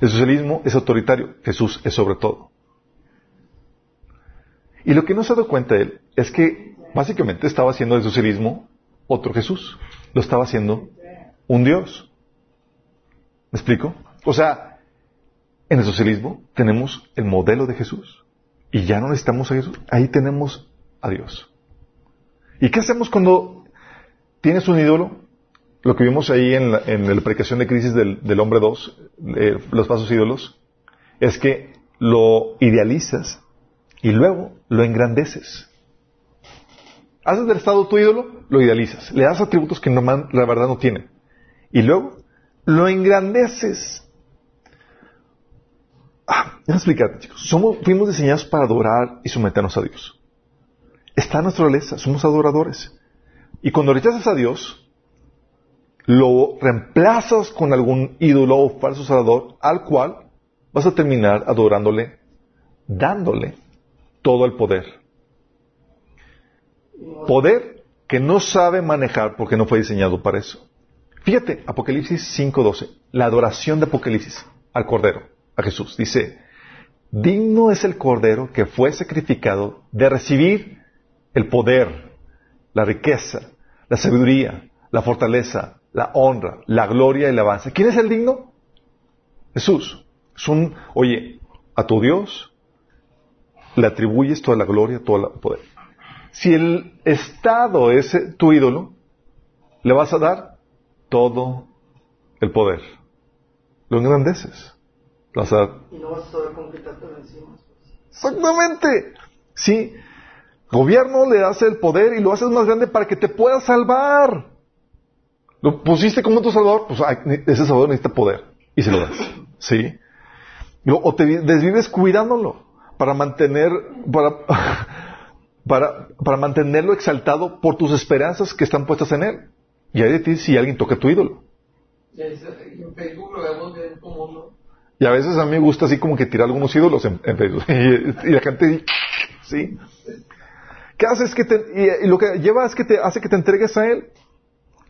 El socialismo es autoritario. Jesús es sobre todo. Y lo que no se ha dado cuenta él es que básicamente estaba haciendo del socialismo otro Jesús. Lo estaba haciendo un Dios. ¿Me explico? O sea, en el socialismo tenemos el modelo de Jesús. Y ya no necesitamos a Jesús. Ahí tenemos a Dios. ¿Y qué hacemos cuando tienes un ídolo? Lo que vimos ahí en la, en la predicación de crisis del, del hombre 2, eh, los pasos ídolos, es que lo idealizas y luego lo engrandeces. Haces del Estado tu ídolo, lo idealizas, le das atributos que normal, la verdad no tiene. Y luego lo engrandeces. Ah, déjame explicarte, chicos. Somos, fuimos diseñados para adorar y someternos a Dios. Está en nuestra naturaleza, somos adoradores. Y cuando rechazas a Dios, lo reemplazas con algún ídolo o falso salvador al cual vas a terminar adorándole, dándole todo el poder. Poder que no sabe manejar porque no fue diseñado para eso. Fíjate, Apocalipsis 5.12, la adoración de Apocalipsis al Cordero, a Jesús. Dice, digno es el Cordero que fue sacrificado de recibir el poder, la riqueza, la sabiduría, la fortaleza, la honra, la gloria y la alabanza. ¿Quién es el digno? Jesús. Es un, oye, a tu Dios le atribuyes toda la gloria, todo el poder. Si el Estado es tu ídolo, le vas a dar todo el poder. Lo engrandeces. Le vas a dar Y no vas a saber quitártelo encima. Exactamente. Sí. Gobierno le das el poder y lo haces más grande para que te pueda salvar. Lo pusiste como tu salvador, pues ese salvador necesita poder. Y se lo das. Sí. O te vi- desvives cuidándolo para mantener, para, para, para mantenerlo exaltado por tus esperanzas que están puestas en él. Y hay de ti si alguien toca tu ídolo. ¿no? Y a veces a mí me gusta así como que tirar algunos ídolos en, en Facebook. Y, y la gente dice, sí. ¿Qué hace? Es que te, y, y lo que lleva es que te hace que te entregues a él.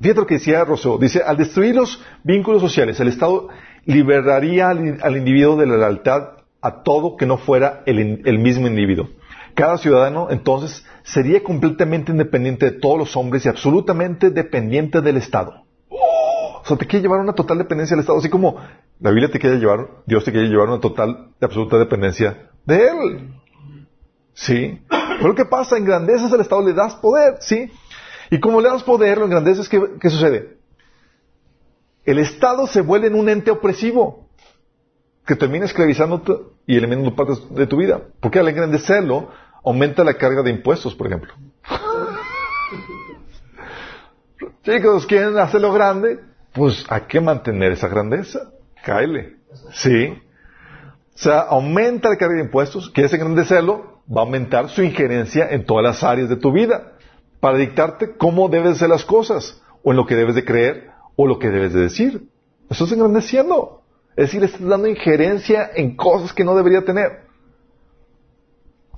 Fíjate lo que decía Rousseau. Dice, al destruir los vínculos sociales, el Estado liberaría al, al individuo de la lealtad a todo que no fuera el, el mismo individuo. Cada ciudadano entonces sería completamente independiente de todos los hombres y absolutamente dependiente del Estado. O sea, te quiere llevar una total dependencia del Estado, así como la Biblia te quiere llevar, Dios te quiere llevar una total y absoluta dependencia de Él. ¿Sí? Pero ¿qué pasa? Engrandeces al Estado, le das poder, ¿sí? Y como le das poder, lo engrandeces, ¿qué, qué sucede? El Estado se vuelve en un ente opresivo que termina esclavizándote y eliminando partes de tu vida. Porque al engrandecerlo, aumenta la carga de impuestos, por ejemplo. Chicos, ¿quieren hacerlo grande? Pues hay que mantener esa grandeza. Cáele. Sí. O sea, aumenta la carga de impuestos. ¿Quieres engrandecerlo? Va a aumentar su injerencia en todas las áreas de tu vida para dictarte cómo debes hacer las cosas, o en lo que debes de creer, o lo que debes de decir. Eso es engrandeciendo. Es decir, estás dando injerencia en cosas que no debería tener.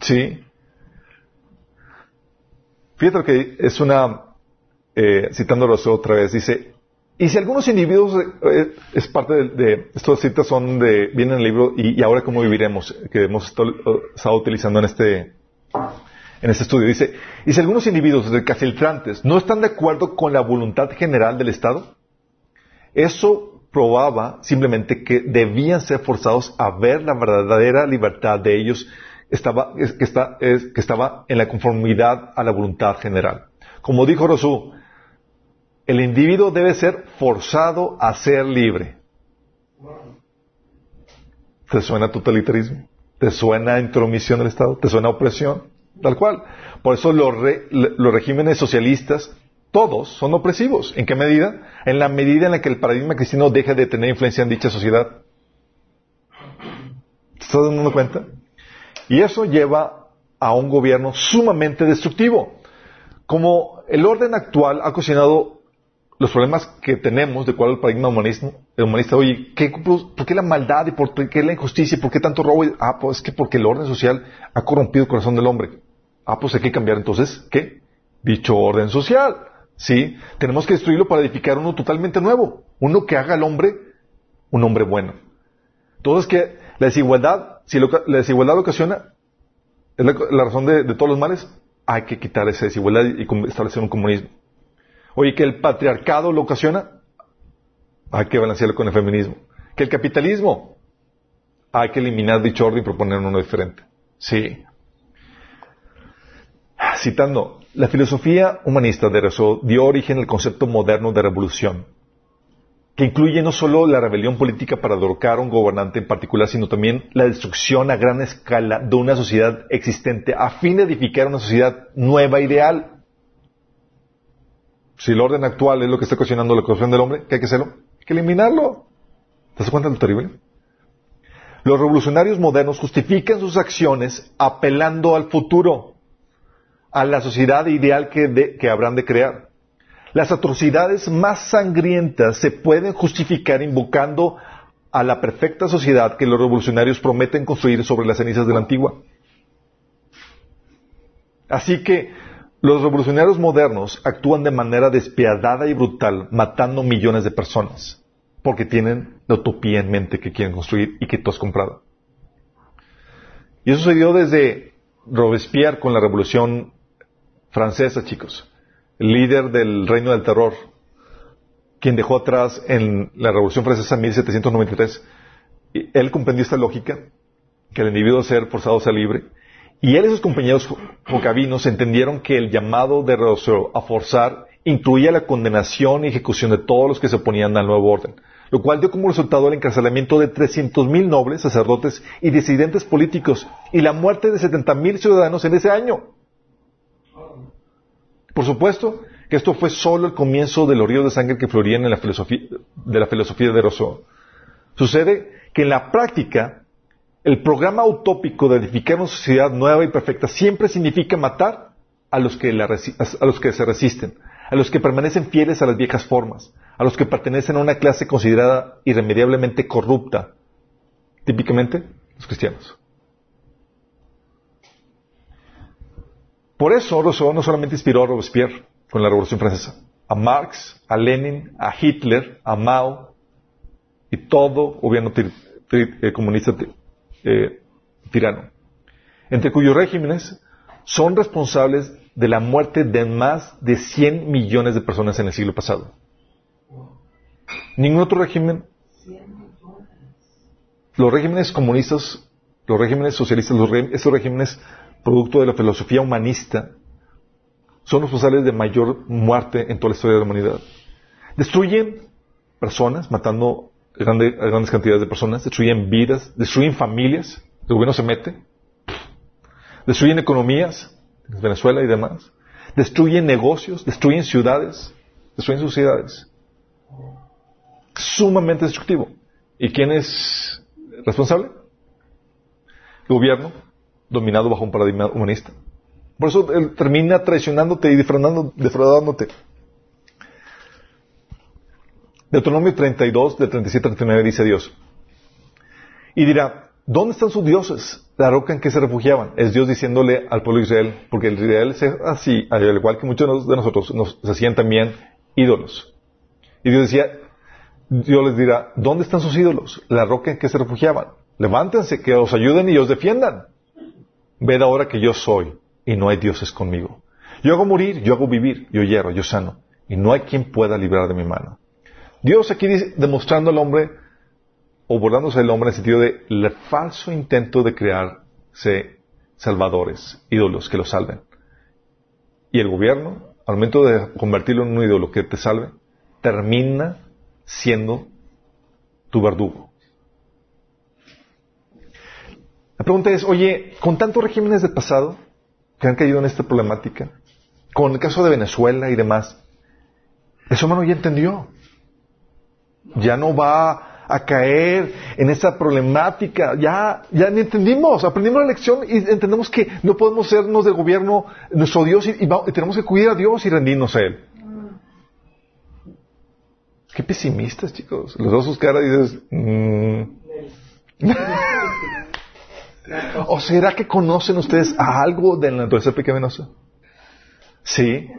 ¿Sí? Fíjate que es una, eh, citándolo otra vez, dice, y si algunos individuos, eh, es parte de, de- estas citas son de, vienen en el libro, y, ahora cómo viviremos, que hemos estado, estado utilizando en este, en este estudio. Dice, y si algunos individuos recalcitrantes no están de acuerdo con la voluntad general del Estado, eso probaba simplemente que debían ser forzados a ver la verdadera libertad de ellos estaba, que estaba en la conformidad a la voluntad general. Como dijo Rosú, el individuo debe ser forzado a ser libre. ¿Te suena totalitarismo? ¿Te suena intromisión del Estado? ¿Te suena opresión? Tal cual. Por eso los, re- los regímenes socialistas, todos son opresivos. ¿En qué medida? En la medida en la que el paradigma cristiano deja de tener influencia en dicha sociedad. ¿Te estás dando cuenta? Y eso lleva a un gobierno sumamente destructivo. Como el orden actual ha ocasionado los problemas que tenemos de cuál es el paradigma humanismo, humanista, oye, ¿qué, ¿por qué la maldad y por qué la injusticia y por qué tanto robo? Ah, pues es que porque el orden social ha corrompido el corazón del hombre. Ah, pues hay que cambiar entonces, ¿qué? Dicho orden social. ¿Sí? Tenemos que destruirlo para edificar uno totalmente nuevo. Uno que haga al hombre un hombre bueno. Entonces que la desigualdad, si la desigualdad ocasiona, es la, razón de, todos los males, hay que quitar esa desigualdad y com- establecer un comunismo. Oye, que el patriarcado lo ocasiona, hay que balancearlo con el feminismo. Que el capitalismo, hay que eliminar dicho orden y proponer uno diferente. Sí. Citando, la filosofía humanista de Rousseau dio origen al concepto moderno de revolución, que incluye no solo la rebelión política para derrocar a un gobernante en particular, sino también la destrucción a gran escala de una sociedad existente a fin de edificar una sociedad nueva ideal. Si el orden actual es lo que está ocasionando la corrupción del hombre, ¿qué hay que hacerlo? Hay que eliminarlo. ¿Te das cuenta de lo terrible? Los revolucionarios modernos justifican sus acciones apelando al futuro, a la sociedad ideal que, que habrán de crear. Las atrocidades más sangrientas se pueden justificar invocando a la perfecta sociedad que los revolucionarios prometen construir sobre las cenizas de la antigua. Así que los revolucionarios modernos actúan de manera despiadada y brutal, matando millones de personas, porque tienen la utopía en mente que quieren construir y que tú has comprado. Y eso sucedió desde Robespierre con la Revolución Francesa, chicos, líder del Reino del Terror, quien dejó atrás en la Revolución Francesa en 1793. Y él comprendió esta lógica, que el individuo debe ser forzado a ser libre, y él y sus compañeros jocabinos entendieron que el llamado de Rousseau a forzar incluía la condenación y ejecución de todos los que se oponían al nuevo orden, lo cual dio como resultado el encarcelamiento de 300.000 nobles, sacerdotes y disidentes políticos y la muerte de 70.000 ciudadanos en ese año. Por supuesto que esto fue solo el comienzo de los ríos de sangre que florían en la filosofía, de la filosofía de Rousseau. Sucede que en la práctica el programa utópico de edificar una sociedad nueva y perfecta siempre significa matar a los que, la a los que se resisten, a los que permanecen fieles a las viejas formas, a los que pertenecen a una clase considerada irremediablemente corrupta, típicamente los cristianos. Por eso Rousseau no solamente inspiró a Robespierre con la Revolución Francesa, a Marx, a Lenin, a Hitler, a Mao y todo gobierno eh, comunista eh, tirano, entre cuyos regímenes son responsables de la muerte de más de 100 millones de personas en el siglo pasado. Ningún otro régimen, los regímenes comunistas, los regímenes socialistas, los esos regímenes producto de la filosofía humanista, son responsables de mayor muerte en toda la historia de la humanidad. Destruyen personas, matando grandes cantidades de personas, destruyen vidas, destruyen familias, el gobierno se mete, destruyen economías, Venezuela y demás, destruyen negocios, destruyen ciudades, destruyen sociedades. Sumamente destructivo. ¿Y quién es responsable? El gobierno, dominado bajo un paradigma humanista. Por eso él termina traicionándote y defraudándote. Deuteronomio 32, de 37 al 39 dice Dios. Y dirá, ¿dónde están sus dioses? La roca en que se refugiaban. Es Dios diciéndole al pueblo de Israel, porque el Israel es así, al igual que muchos de nosotros, nos hacían también ídolos. Y Dios decía, Dios les dirá, ¿dónde están sus ídolos? La roca en que se refugiaban. Levántense, que os ayuden y os defiendan. Ved ahora que yo soy y no hay dioses conmigo. Yo hago morir, yo hago vivir, yo hierro, yo sano, y no hay quien pueda librar de mi mano. Dios aquí dice, demostrando al hombre, o burlándose del hombre en el sentido de el falso intento de crearse salvadores, ídolos que lo salven. Y el gobierno, al momento de convertirlo en un ídolo que te salve, termina siendo tu verdugo. La pregunta es, oye, con tantos regímenes del pasado que han caído en esta problemática, con el caso de Venezuela y demás, ser humano ya entendió. Ya no va a caer en esa problemática. Ya, ya ni entendimos, aprendimos la lección y entendemos que no podemos sernos del gobierno nuestro Dios y, y y tenemos que cuidar a Dios y rendirnos a Él. Qué pesimistas, chicos. Los dos sus caras y dices, mm. ¿O será que conocen ustedes algo de la naturaleza pecaminosa? Sí.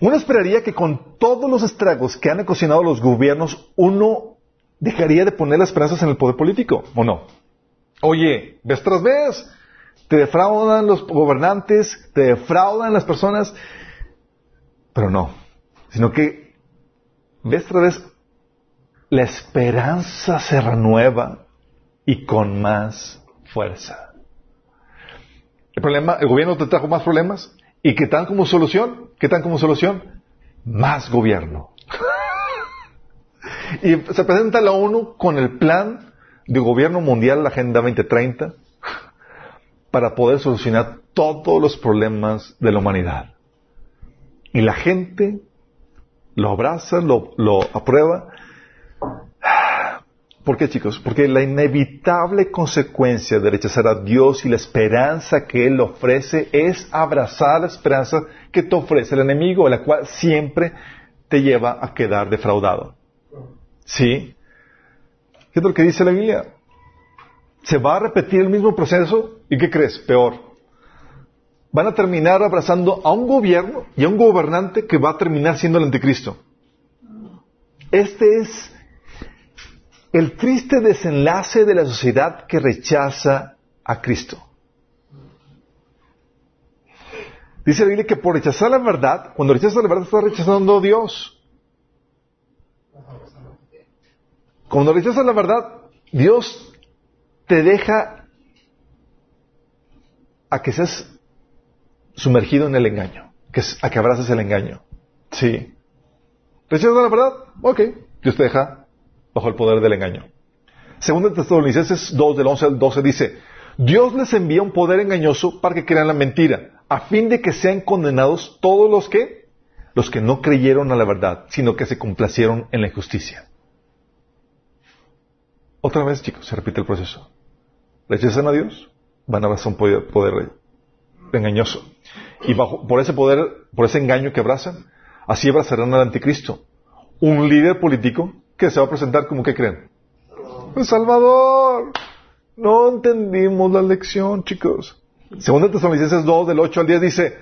Uno esperaría que con todos los estragos que han ocasionado los gobiernos, uno dejaría de poner las esperanzas en el poder político, ¿o no? Oye, vez tras vez, te defraudan los gobernantes, te defraudan las personas, pero no, sino que vez tras vez la esperanza se renueva y con más fuerza. El problema, el gobierno te trajo más problemas y ¿qué tan como solución? ¿Qué tan como solución? Más gobierno. y se presenta la ONU con el plan de gobierno mundial, la Agenda 2030, para poder solucionar todos los problemas de la humanidad. Y la gente lo abraza, lo aprueba. ¿Por qué, chicos? Porque la inevitable consecuencia de rechazar a Dios y la esperanza que Él ofrece es abrazar la esperanza que te ofrece el enemigo, la cual siempre te lleva a quedar defraudado. ¿Sí? ¿Qué es lo que dice la Biblia? Se va a repetir el mismo proceso y ¿qué crees? Peor. Van a terminar abrazando a un gobierno y a un gobernante que va a terminar siendo el anticristo. Este es el triste desenlace de la sociedad que rechaza a Cristo. Dice la Biblia que por rechazar la verdad, cuando rechazas la verdad estás rechazando a Dios. Cuando rechazas la verdad, Dios te deja a que seas sumergido en el engaño, que a que abraces el engaño. Sí. ¿Rechazas la verdad? Ok. Dios te deja bajo el poder del engaño. Segundo Tesalonicenses 2, del 11 al 12 dice, Dios les envía un poder engañoso para que crean la mentira, a fin de que sean condenados todos los que, los que no creyeron a la verdad, sino que se complacieron en la injusticia. Otra vez, chicos, se repite el proceso. Rechazan a Dios, van a abrazar un poder, engañoso. Y bajo, por ese poder, por ese engaño que abrazan, así abrazarán al anticristo. Un líder político que se va a presentar como que creen. El Salvador. No entendimos la lección, chicos. Segunda Tesalonicenses 2, del 8 al 10 dice,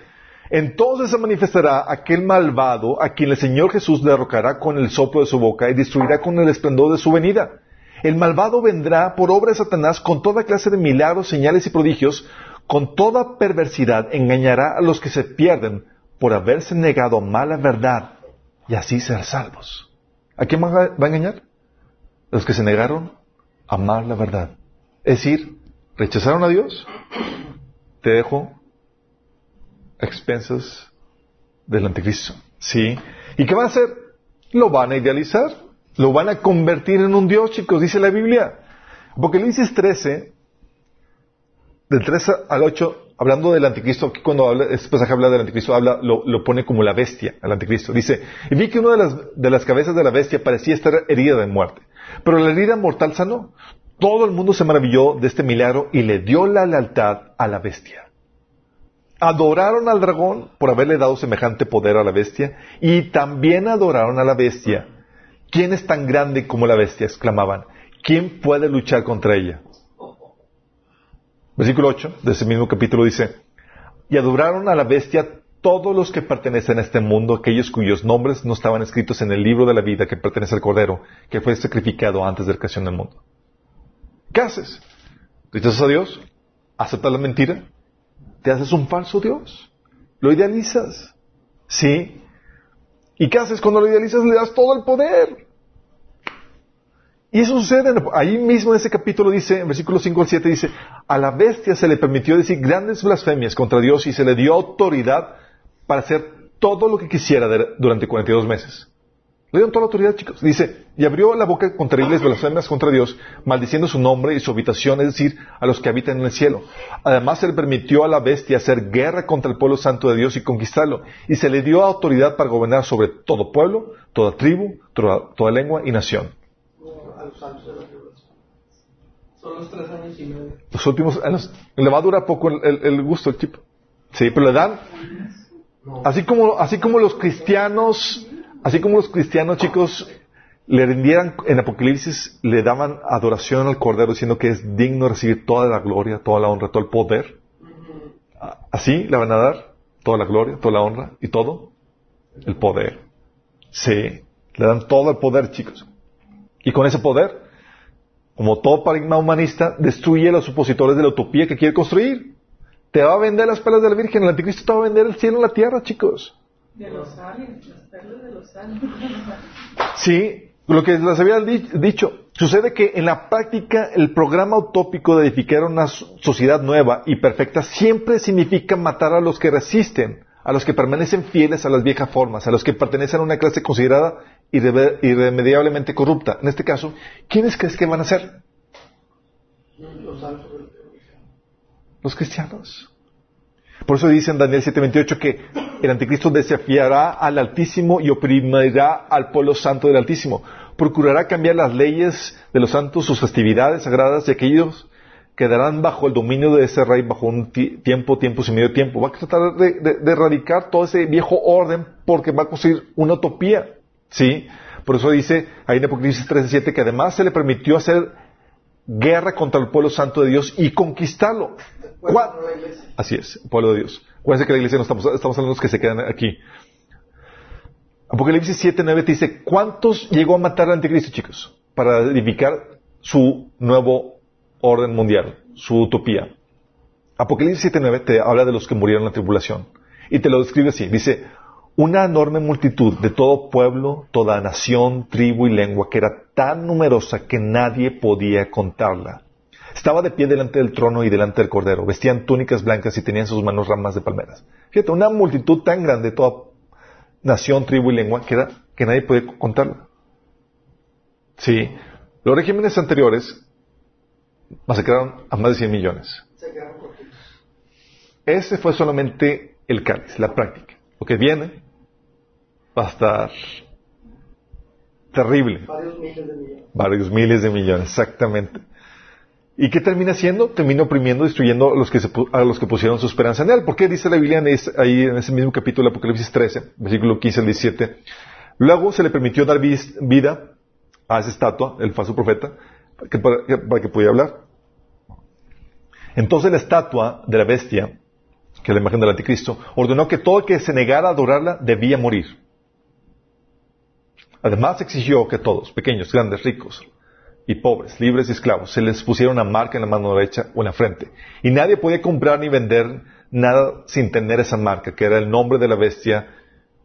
entonces se manifestará aquel malvado a quien el Señor Jesús derrocará con el soplo de su boca y destruirá con el esplendor de su venida. El malvado vendrá por obra de Satanás con toda clase de milagros, señales y prodigios, con toda perversidad engañará a los que se pierden por haberse negado a mala verdad y así ser salvos. ¿A quién va a engañar? A los que se negaron a amar la verdad. Es decir, rechazaron a Dios, te dejo a expensas del anticristo. ¿Sí? ¿Y qué van a hacer? Lo van a idealizar. Lo van a convertir en un Dios, chicos, dice la Biblia. Apocalipsis 13, del 3 al 8, hablando del anticristo, aquí cuando habla, este pasaje habla del anticristo, habla, lo, lo pone como la bestia, al anticristo. Dice, y vi que una de las, de las cabezas de la bestia parecía estar herida de muerte, pero la herida mortal sanó. Todo el mundo se maravilló de este milagro y le dio la lealtad a la bestia. Adoraron al dragón por haberle dado semejante poder a la bestia y también adoraron a la bestia. ¿Quién es tan grande como la bestia? exclamaban. ¿Quién puede luchar contra ella? Versículo 8 de ese mismo capítulo dice, y adoraron a la bestia todos los que pertenecen a este mundo, aquellos cuyos nombres no estaban escritos en el libro de la vida que pertenece al Cordero, que fue sacrificado antes de la creación del mundo. ¿Qué haces? ¿Rechazas a Dios? ¿Aceptas la mentira? ¿Te haces un falso Dios? ¿Lo idealizas? ¿Sí? ¿Y qué haces cuando lo idealizas? Le das todo el poder. Y eso sucede, ahí mismo en ese capítulo dice, en versículos 5 al 7 dice, a la bestia se le permitió decir grandes blasfemias contra Dios y se le dio autoridad para hacer todo lo que quisiera durante 42 meses. Le dieron toda la autoridad, chicos. Dice, y abrió la boca con terribles blasfemias contra Dios, maldiciendo su nombre y su habitación, es decir, a los que habitan en el cielo. Además, se le permitió a la bestia hacer guerra contra el pueblo santo de Dios y conquistarlo. Y se le dio autoridad para gobernar sobre todo pueblo, toda tribu, toda lengua y nación. Son los tres años y medio. Los últimos años, le va a durar poco el, el- el gusto al chip. Sí, pero le dan, así como, así como los cristianos, así como los cristianos, chicos, le rindieran en Apocalipsis, le daban adoración al Cordero diciendo que es digno de recibir toda la gloria, toda la honra, todo el poder. Así le van a dar toda la gloria, toda la honra y todo el poder. Sí, le dan todo el poder, chicos. Y con ese poder, como todo paradigma humanista, destruye a los opositores de la utopía que quiere construir. Te va a vender las perlas de la Virgen, el anticristo te va a vender el cielo y la tierra, chicos. De los aliens, las perlas de los aliens. Sí, lo que les había di- dicho. Sucede que en la práctica el programa utópico de edificar una so- sociedad nueva y perfecta siempre significa matar a los que resisten, a los que permanecen fieles a las viejas formas, a los que pertenecen a una clase considerada irreve- irremediablemente corrupta. En este caso, ¿quiénes crees que van a ser? Los. Los cristianos. Por eso dice en Daniel 7:28 que el anticristo desafiará al Altísimo y oprimirá al pueblo santo del Altísimo. Procurará cambiar las leyes de los santos, sus festividades sagradas y aquellos quedarán bajo el dominio de ese rey bajo un ti- tiempo, tiempos y medio tiempo. Va a tratar de, de- de erradicar todo ese viejo orden porque va a construir una utopía. ¿Sí? Por eso dice ahí en Apocalipsis 13:7 que además se le permitió hacer guerra contra el pueblo santo de Dios y conquistarlo. ¿Cuál-. Así es, pueblo de Dios. Acuérdense que la iglesia no estamos, estamos hablando de los que se quedan aquí. Apocalipsis 7, 9 te dice, ¿cuántos llegó a matar al anticristo, chicos? Para edificar su nuevo orden mundial, su utopía. Apocalipsis 7, 9 te habla de los que murieron en la tribulación. Y te lo describe así. Dice, una enorme multitud de todo pueblo, toda nación, tribu y lengua, que era tan numerosa que nadie podía contarla. Estaba de pie delante del trono y delante del cordero. Vestían túnicas blancas y tenían en sus manos ramas de palmeras. Fíjate, una multitud tan grande, toda nación, tribu y lengua, que, era, que nadie podía contarla. Sí. Los regímenes anteriores masacraron a más de 100 millones. Ese fue solamente el cáliz, la práctica. Lo que viene va a estar terrible. Varios miles de millones. Varios miles de millones, exactamente. ¿Y qué termina haciendo? Termina oprimiendo, destruyendo a los que, se a los que pusieron su esperanza en él. ¿Por qué dice la Biblia en ahí en ese mismo capítulo de Apocalipsis 13, versículo 15 al 17? Luego se le permitió dar vis- vida a esa estatua, el falso profeta, para que, para que- para que pudiera hablar. Entonces la estatua de la bestia, que es la imagen del anticristo, ordenó que todo el que se negara a adorarla debía morir. Además exigió que todos, pequeños, grandes, ricos, y pobres, libres y esclavos, se les pusieron una marca en la mano derecha o en la frente. Y nadie podía comprar ni vender nada sin tener esa marca, que era el nombre de la bestia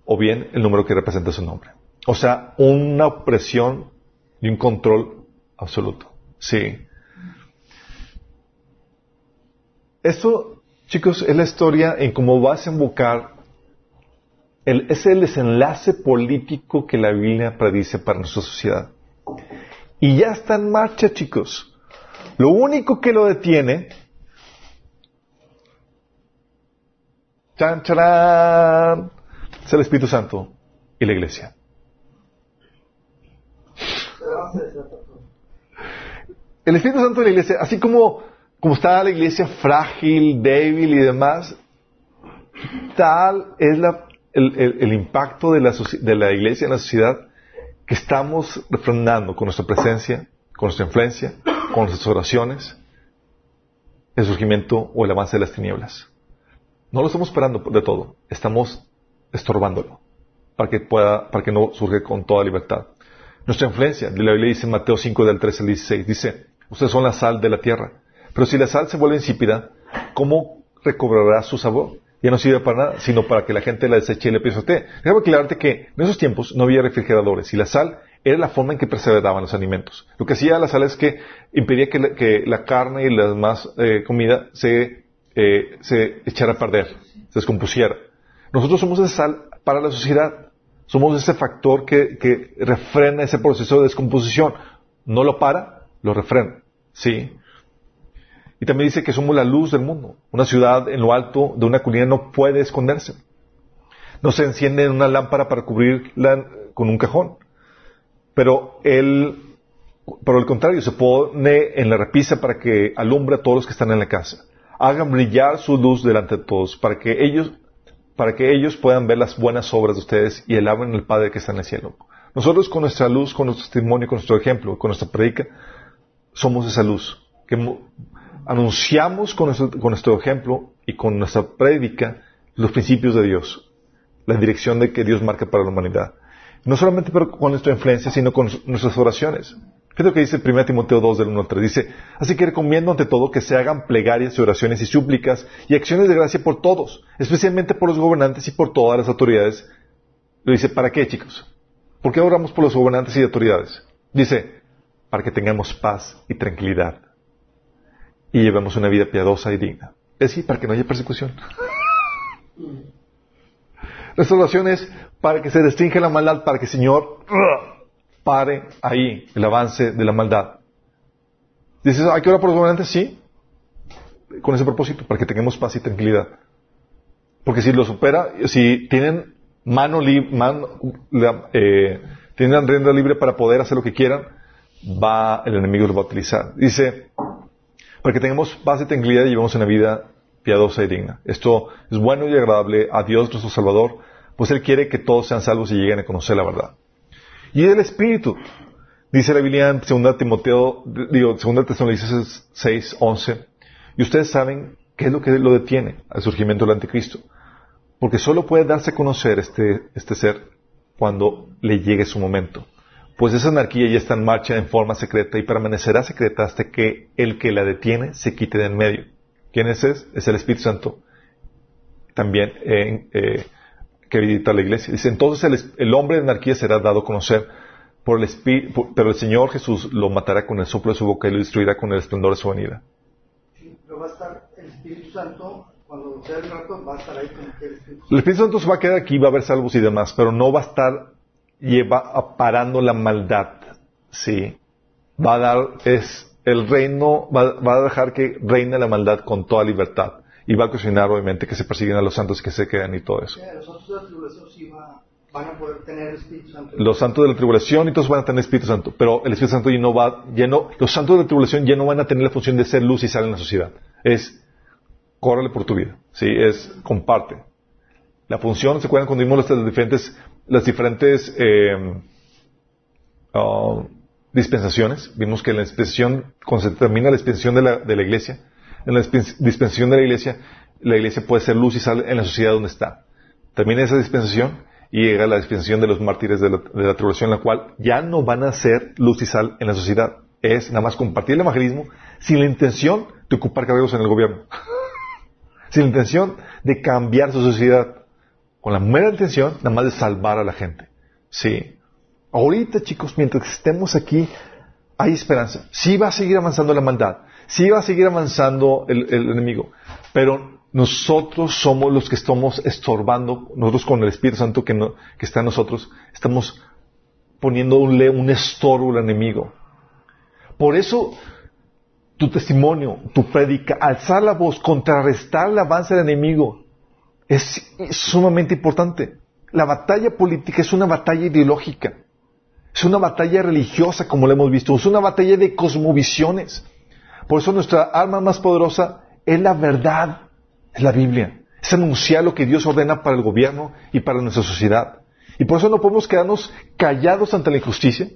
o bien el número que representa su nombre. O sea, una opresión y un control absoluto. Sí. Esto, chicos, es la historia en cómo vas a invocar es el desenlace político que la Biblia predice para nuestra sociedad. Y ya está en marcha, chicos. Lo único que lo detiene, chan, charán, es el Espíritu Santo y la iglesia. El Espíritu Santo y la iglesia, así como, como está la iglesia frágil, débil y demás, tal es la, el, impacto de la, de la iglesia en la sociedad que estamos refrendando con nuestra presencia, con nuestra influencia, con nuestras oraciones, el surgimiento o el avance de las tinieblas. No lo estamos esperando de todo, estamos estorbándolo para que pueda, para que no surge con toda libertad. Nuestra influencia, la Biblia dice en Mateo 5 del 13 al 16, dice, ustedes son la sal de la tierra, pero si la sal se vuelve insípida, ¿cómo recobrará su sabor? Ya no sirve para nada, sino para que la gente la deseche y le pisote. Déjame aclararte que en esos tiempos no había refrigeradores y la sal era la forma en que preservaban los alimentos. Lo que hacía la sal es que impedía que la, que la carne y la demás eh, comida se, eh, se echara a perder, se descompusiera. Nosotros somos esa sal para la sociedad. Somos ese factor que, que refrena ese proceso de descomposición. No lo para, lo refrena. ¿Sí? Y también dice que somos la luz del mundo. Una ciudad en lo alto de una colina no puede esconderse. No se enciende una lámpara para cubrirla con un cajón. Pero él, por el contrario, se pone en la repisa para que alumbre a todos los que están en la casa. Hagan brillar su luz delante de todos para que ellos, para que ellos puedan ver las buenas obras de ustedes y alaben al Padre que está en el cielo. Nosotros con nuestra luz, con nuestro testimonio, con nuestro ejemplo, con nuestra predica, somos esa luz que anunciamos con nuestro, ejemplo y con nuestra prédica los principios de Dios, la dirección de que Dios marca para la humanidad. No solamente con nuestra influencia, sino con nuestras oraciones. es lo que dice 1 Timoteo 2 del 1 al 3. Dice, así que recomiendo ante todo que se hagan plegarias y oraciones y súplicas y acciones de gracia por todos, especialmente por los gobernantes y por todas las autoridades. Lo dice, ¿para qué, chicos? ¿Por qué oramos por los gobernantes y autoridades? Dice, para que tengamos paz y tranquilidad y llevemos una vida piadosa y digna. Es decir, para que no haya persecución. Nuestra oración es para que se restringe la maldad, para que el Señor pare ahí el avance de la maldad. Dices, ¿hay que orar por los gobernantes? Sí. Con ese propósito, para que tengamos paz y tranquilidad. Porque si lo supera, si tienen mano libre, eh, tienen rienda libre para poder hacer lo que quieran, va, el enemigo lo va a utilizar. Dice, para que tengamos paz y tranquilidad y llevemos una vida piadosa y digna. Esto es bueno y agradable a Dios nuestro Salvador, pues Él quiere que todos sean salvos y lleguen a conocer la verdad. Y el Espíritu, dice la Biblia en 2 Timoteo, digo, 2 Tesalonicenses 6, 11, y ustedes saben qué es lo que lo detiene al surgimiento del anticristo. Porque solo puede darse a conocer este, este ser cuando le llegue su momento pues esa anarquía ya está en marcha en forma secreta y permanecerá secreta hasta que el que la detiene se quite de en medio. ¿Quién es ese? Es el Espíritu Santo. También eh, que visita la iglesia. Dice, entonces el, hombre de anarquía será dado a conocer por el Espíritu, pero el Señor Jesús lo matará con el soplo de su boca y lo destruirá con el esplendor de su venida. Sí, pero va a estar el Espíritu Santo cuando sea el rato va a estar ahí que el Espíritu Santo. El Espíritu Santo se va a quedar aquí, va a haber salvos y demás, pero no va a estar lleva parando la maldad. Sí. Va a dar, es, el reino, va, va, a dejar que reine la maldad con toda libertad. Y va a ocasionar, obviamente, que se persiguen a los santos que se quedan y todo eso. Los santos de la tribulación sí van a poder tener el Espíritu Santo. Los santos de la tribulación y todos van a tener el Espíritu Santo. Pero el Espíritu Santo ya no va, ya no, los santos de la tribulación ya no van a tener la función de ser luz y sal en la sociedad. Es, córrele por tu vida. Sí, es, comparte. La función, ¿se acuerdan cuando vimos las diferentes las diferentes eh, uh, dispensaciones. Vimos que en la dispensación, cuando se termina la dispensación de la, de la iglesia, en la dispensación de la iglesia, la iglesia puede ser luz y sal en la sociedad donde está. Termina esa dispensación y llega la dispensación de los mártires de la, de la tribulación, en la cual ya no van a ser luz y sal en la sociedad. es nada más compartir el evangelismo sin la intención de ocupar cargos en el gobierno. sin la intención de cambiar su sociedad. Con la mera intención nada más de salvar a la gente. Sí. Ahorita, chicos, mientras estemos aquí, hay esperanza. Sí va a seguir avanzando la maldad. Sí va a seguir avanzando el, enemigo. Pero nosotros somos los que estamos estorbando, nosotros con el Espíritu Santo que está en nosotros, estamos poniendo un, un estorbo al enemigo. Por eso, tu testimonio, tu predica, alzar la voz, contrarrestar el avance del enemigo, es, sumamente importante. La batalla política es una batalla ideológica. Es una batalla religiosa, como lo hemos visto. Es una batalla de cosmovisiones. Por eso nuestra arma más poderosa es la verdad, es la Biblia. Es anunciar lo que Dios ordena para el gobierno y para nuestra sociedad. Y por eso no podemos quedarnos callados ante la injusticia.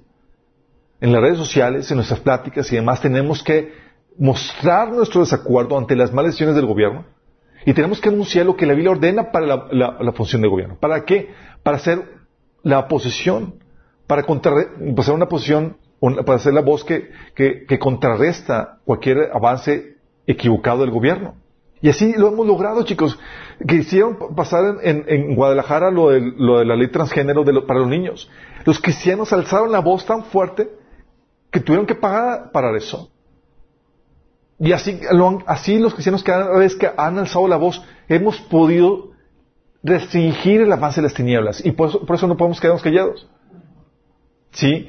En las redes sociales, en nuestras pláticas y demás, tenemos que mostrar nuestro desacuerdo ante las malas decisiones del gobierno. Y tenemos que anunciar lo que la Biblia ordena para la, función del gobierno. ¿Para qué? Para hacer la oposición, para, contra, hacer una posición, para hacer la voz que, que contrarresta cualquier avance equivocado del gobierno. Y así lo hemos logrado, chicos. Quisieron pasar en, Guadalajara lo de, lo de, la ley transgénero para los niños. Los cristianos alzaron la voz tan fuerte que tuvieron que pagar para eso. Y así, así los cristianos cada vez que han alzado la voz hemos podido restringir el avance de las tinieblas. Y por eso, por eso no podemos quedarnos callados. ¿Sí?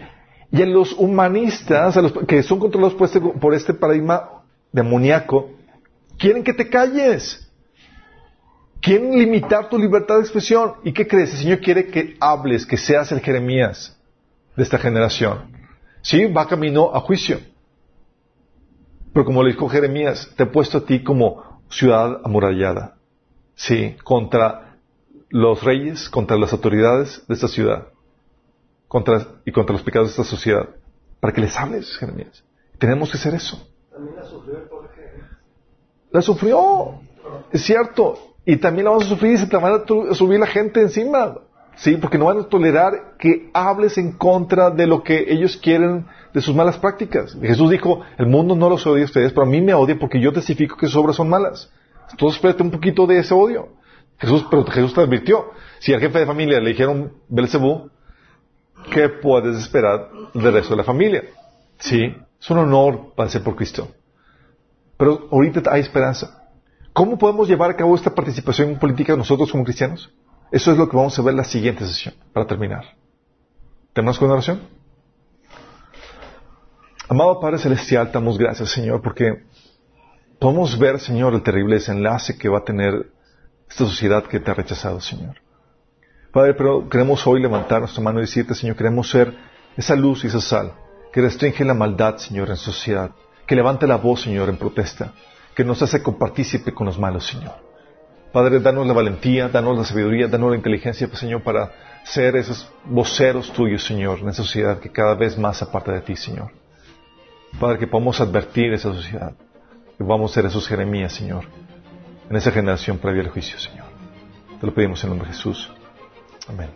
Y en los humanistas, a que son controlados por este, por este paradigma demoníaco, quieren que te calles. Quieren limitar tu libertad de expresión. ¿Y qué crees? El Señor quiere que hables, que seas el Jeremías de esta generación. Sí, va camino a juicio. Pero como le dijo Jeremías, te he puesto a ti como ciudad amurallada. Sí, contra los reyes, contra las autoridades de esta ciudad. Contra, y contra los pecados de esta sociedad. Para que les hables, Jeremías. Tenemos que hacer eso. También la sufrió el la sufrió, es cierto. Y también la vamos a sufrir y se te van a subir la gente encima. Sí, porque no van a tolerar que hables en contra de lo que ellos quieren de sus malas prácticas. Jesús dijo, el mundo no los odia a ustedes, pero a mí me odia porque yo testifico que sus obras son malas. Entonces espérate un poquito de ese odio. Jesús, pero Jesús te advirtió. Si al jefe de familia le dijeron Belcebú, ¿qué puedes esperar del resto de la familia? Sí, es un honor padecer por Cristo. Pero ahorita hay esperanza. ¿Cómo podemos llevar a cabo esta participación política nosotros como cristianos? Eso es lo que vamos a ver en la siguiente sesión, para terminar. ¿Tenemos con oración? Amado Padre Celestial, damos gracias, Señor, porque podemos ver, Señor, el terrible desenlace que va a tener esta sociedad que te ha rechazado, Señor. Padre, pero queremos hoy levantar nuestra mano y decirte, Señor, queremos ser esa luz y esa sal que restringe la maldad, Señor, en sociedad que levante la voz, Señor, en protesta, que nos hace compartícipe con los malos, Señor. Padre, danos la valentía, danos la sabiduría, danos la inteligencia, pues, Señor, para ser esos voceros tuyos, Señor, en esa sociedad que cada vez más aparta de ti, Señor. Padre, que podamos advertir esa sociedad, que a ser esos Jeremías, Señor, en esa generación previa al juicio, Señor. Te lo pedimos en nombre de Jesús. Amén.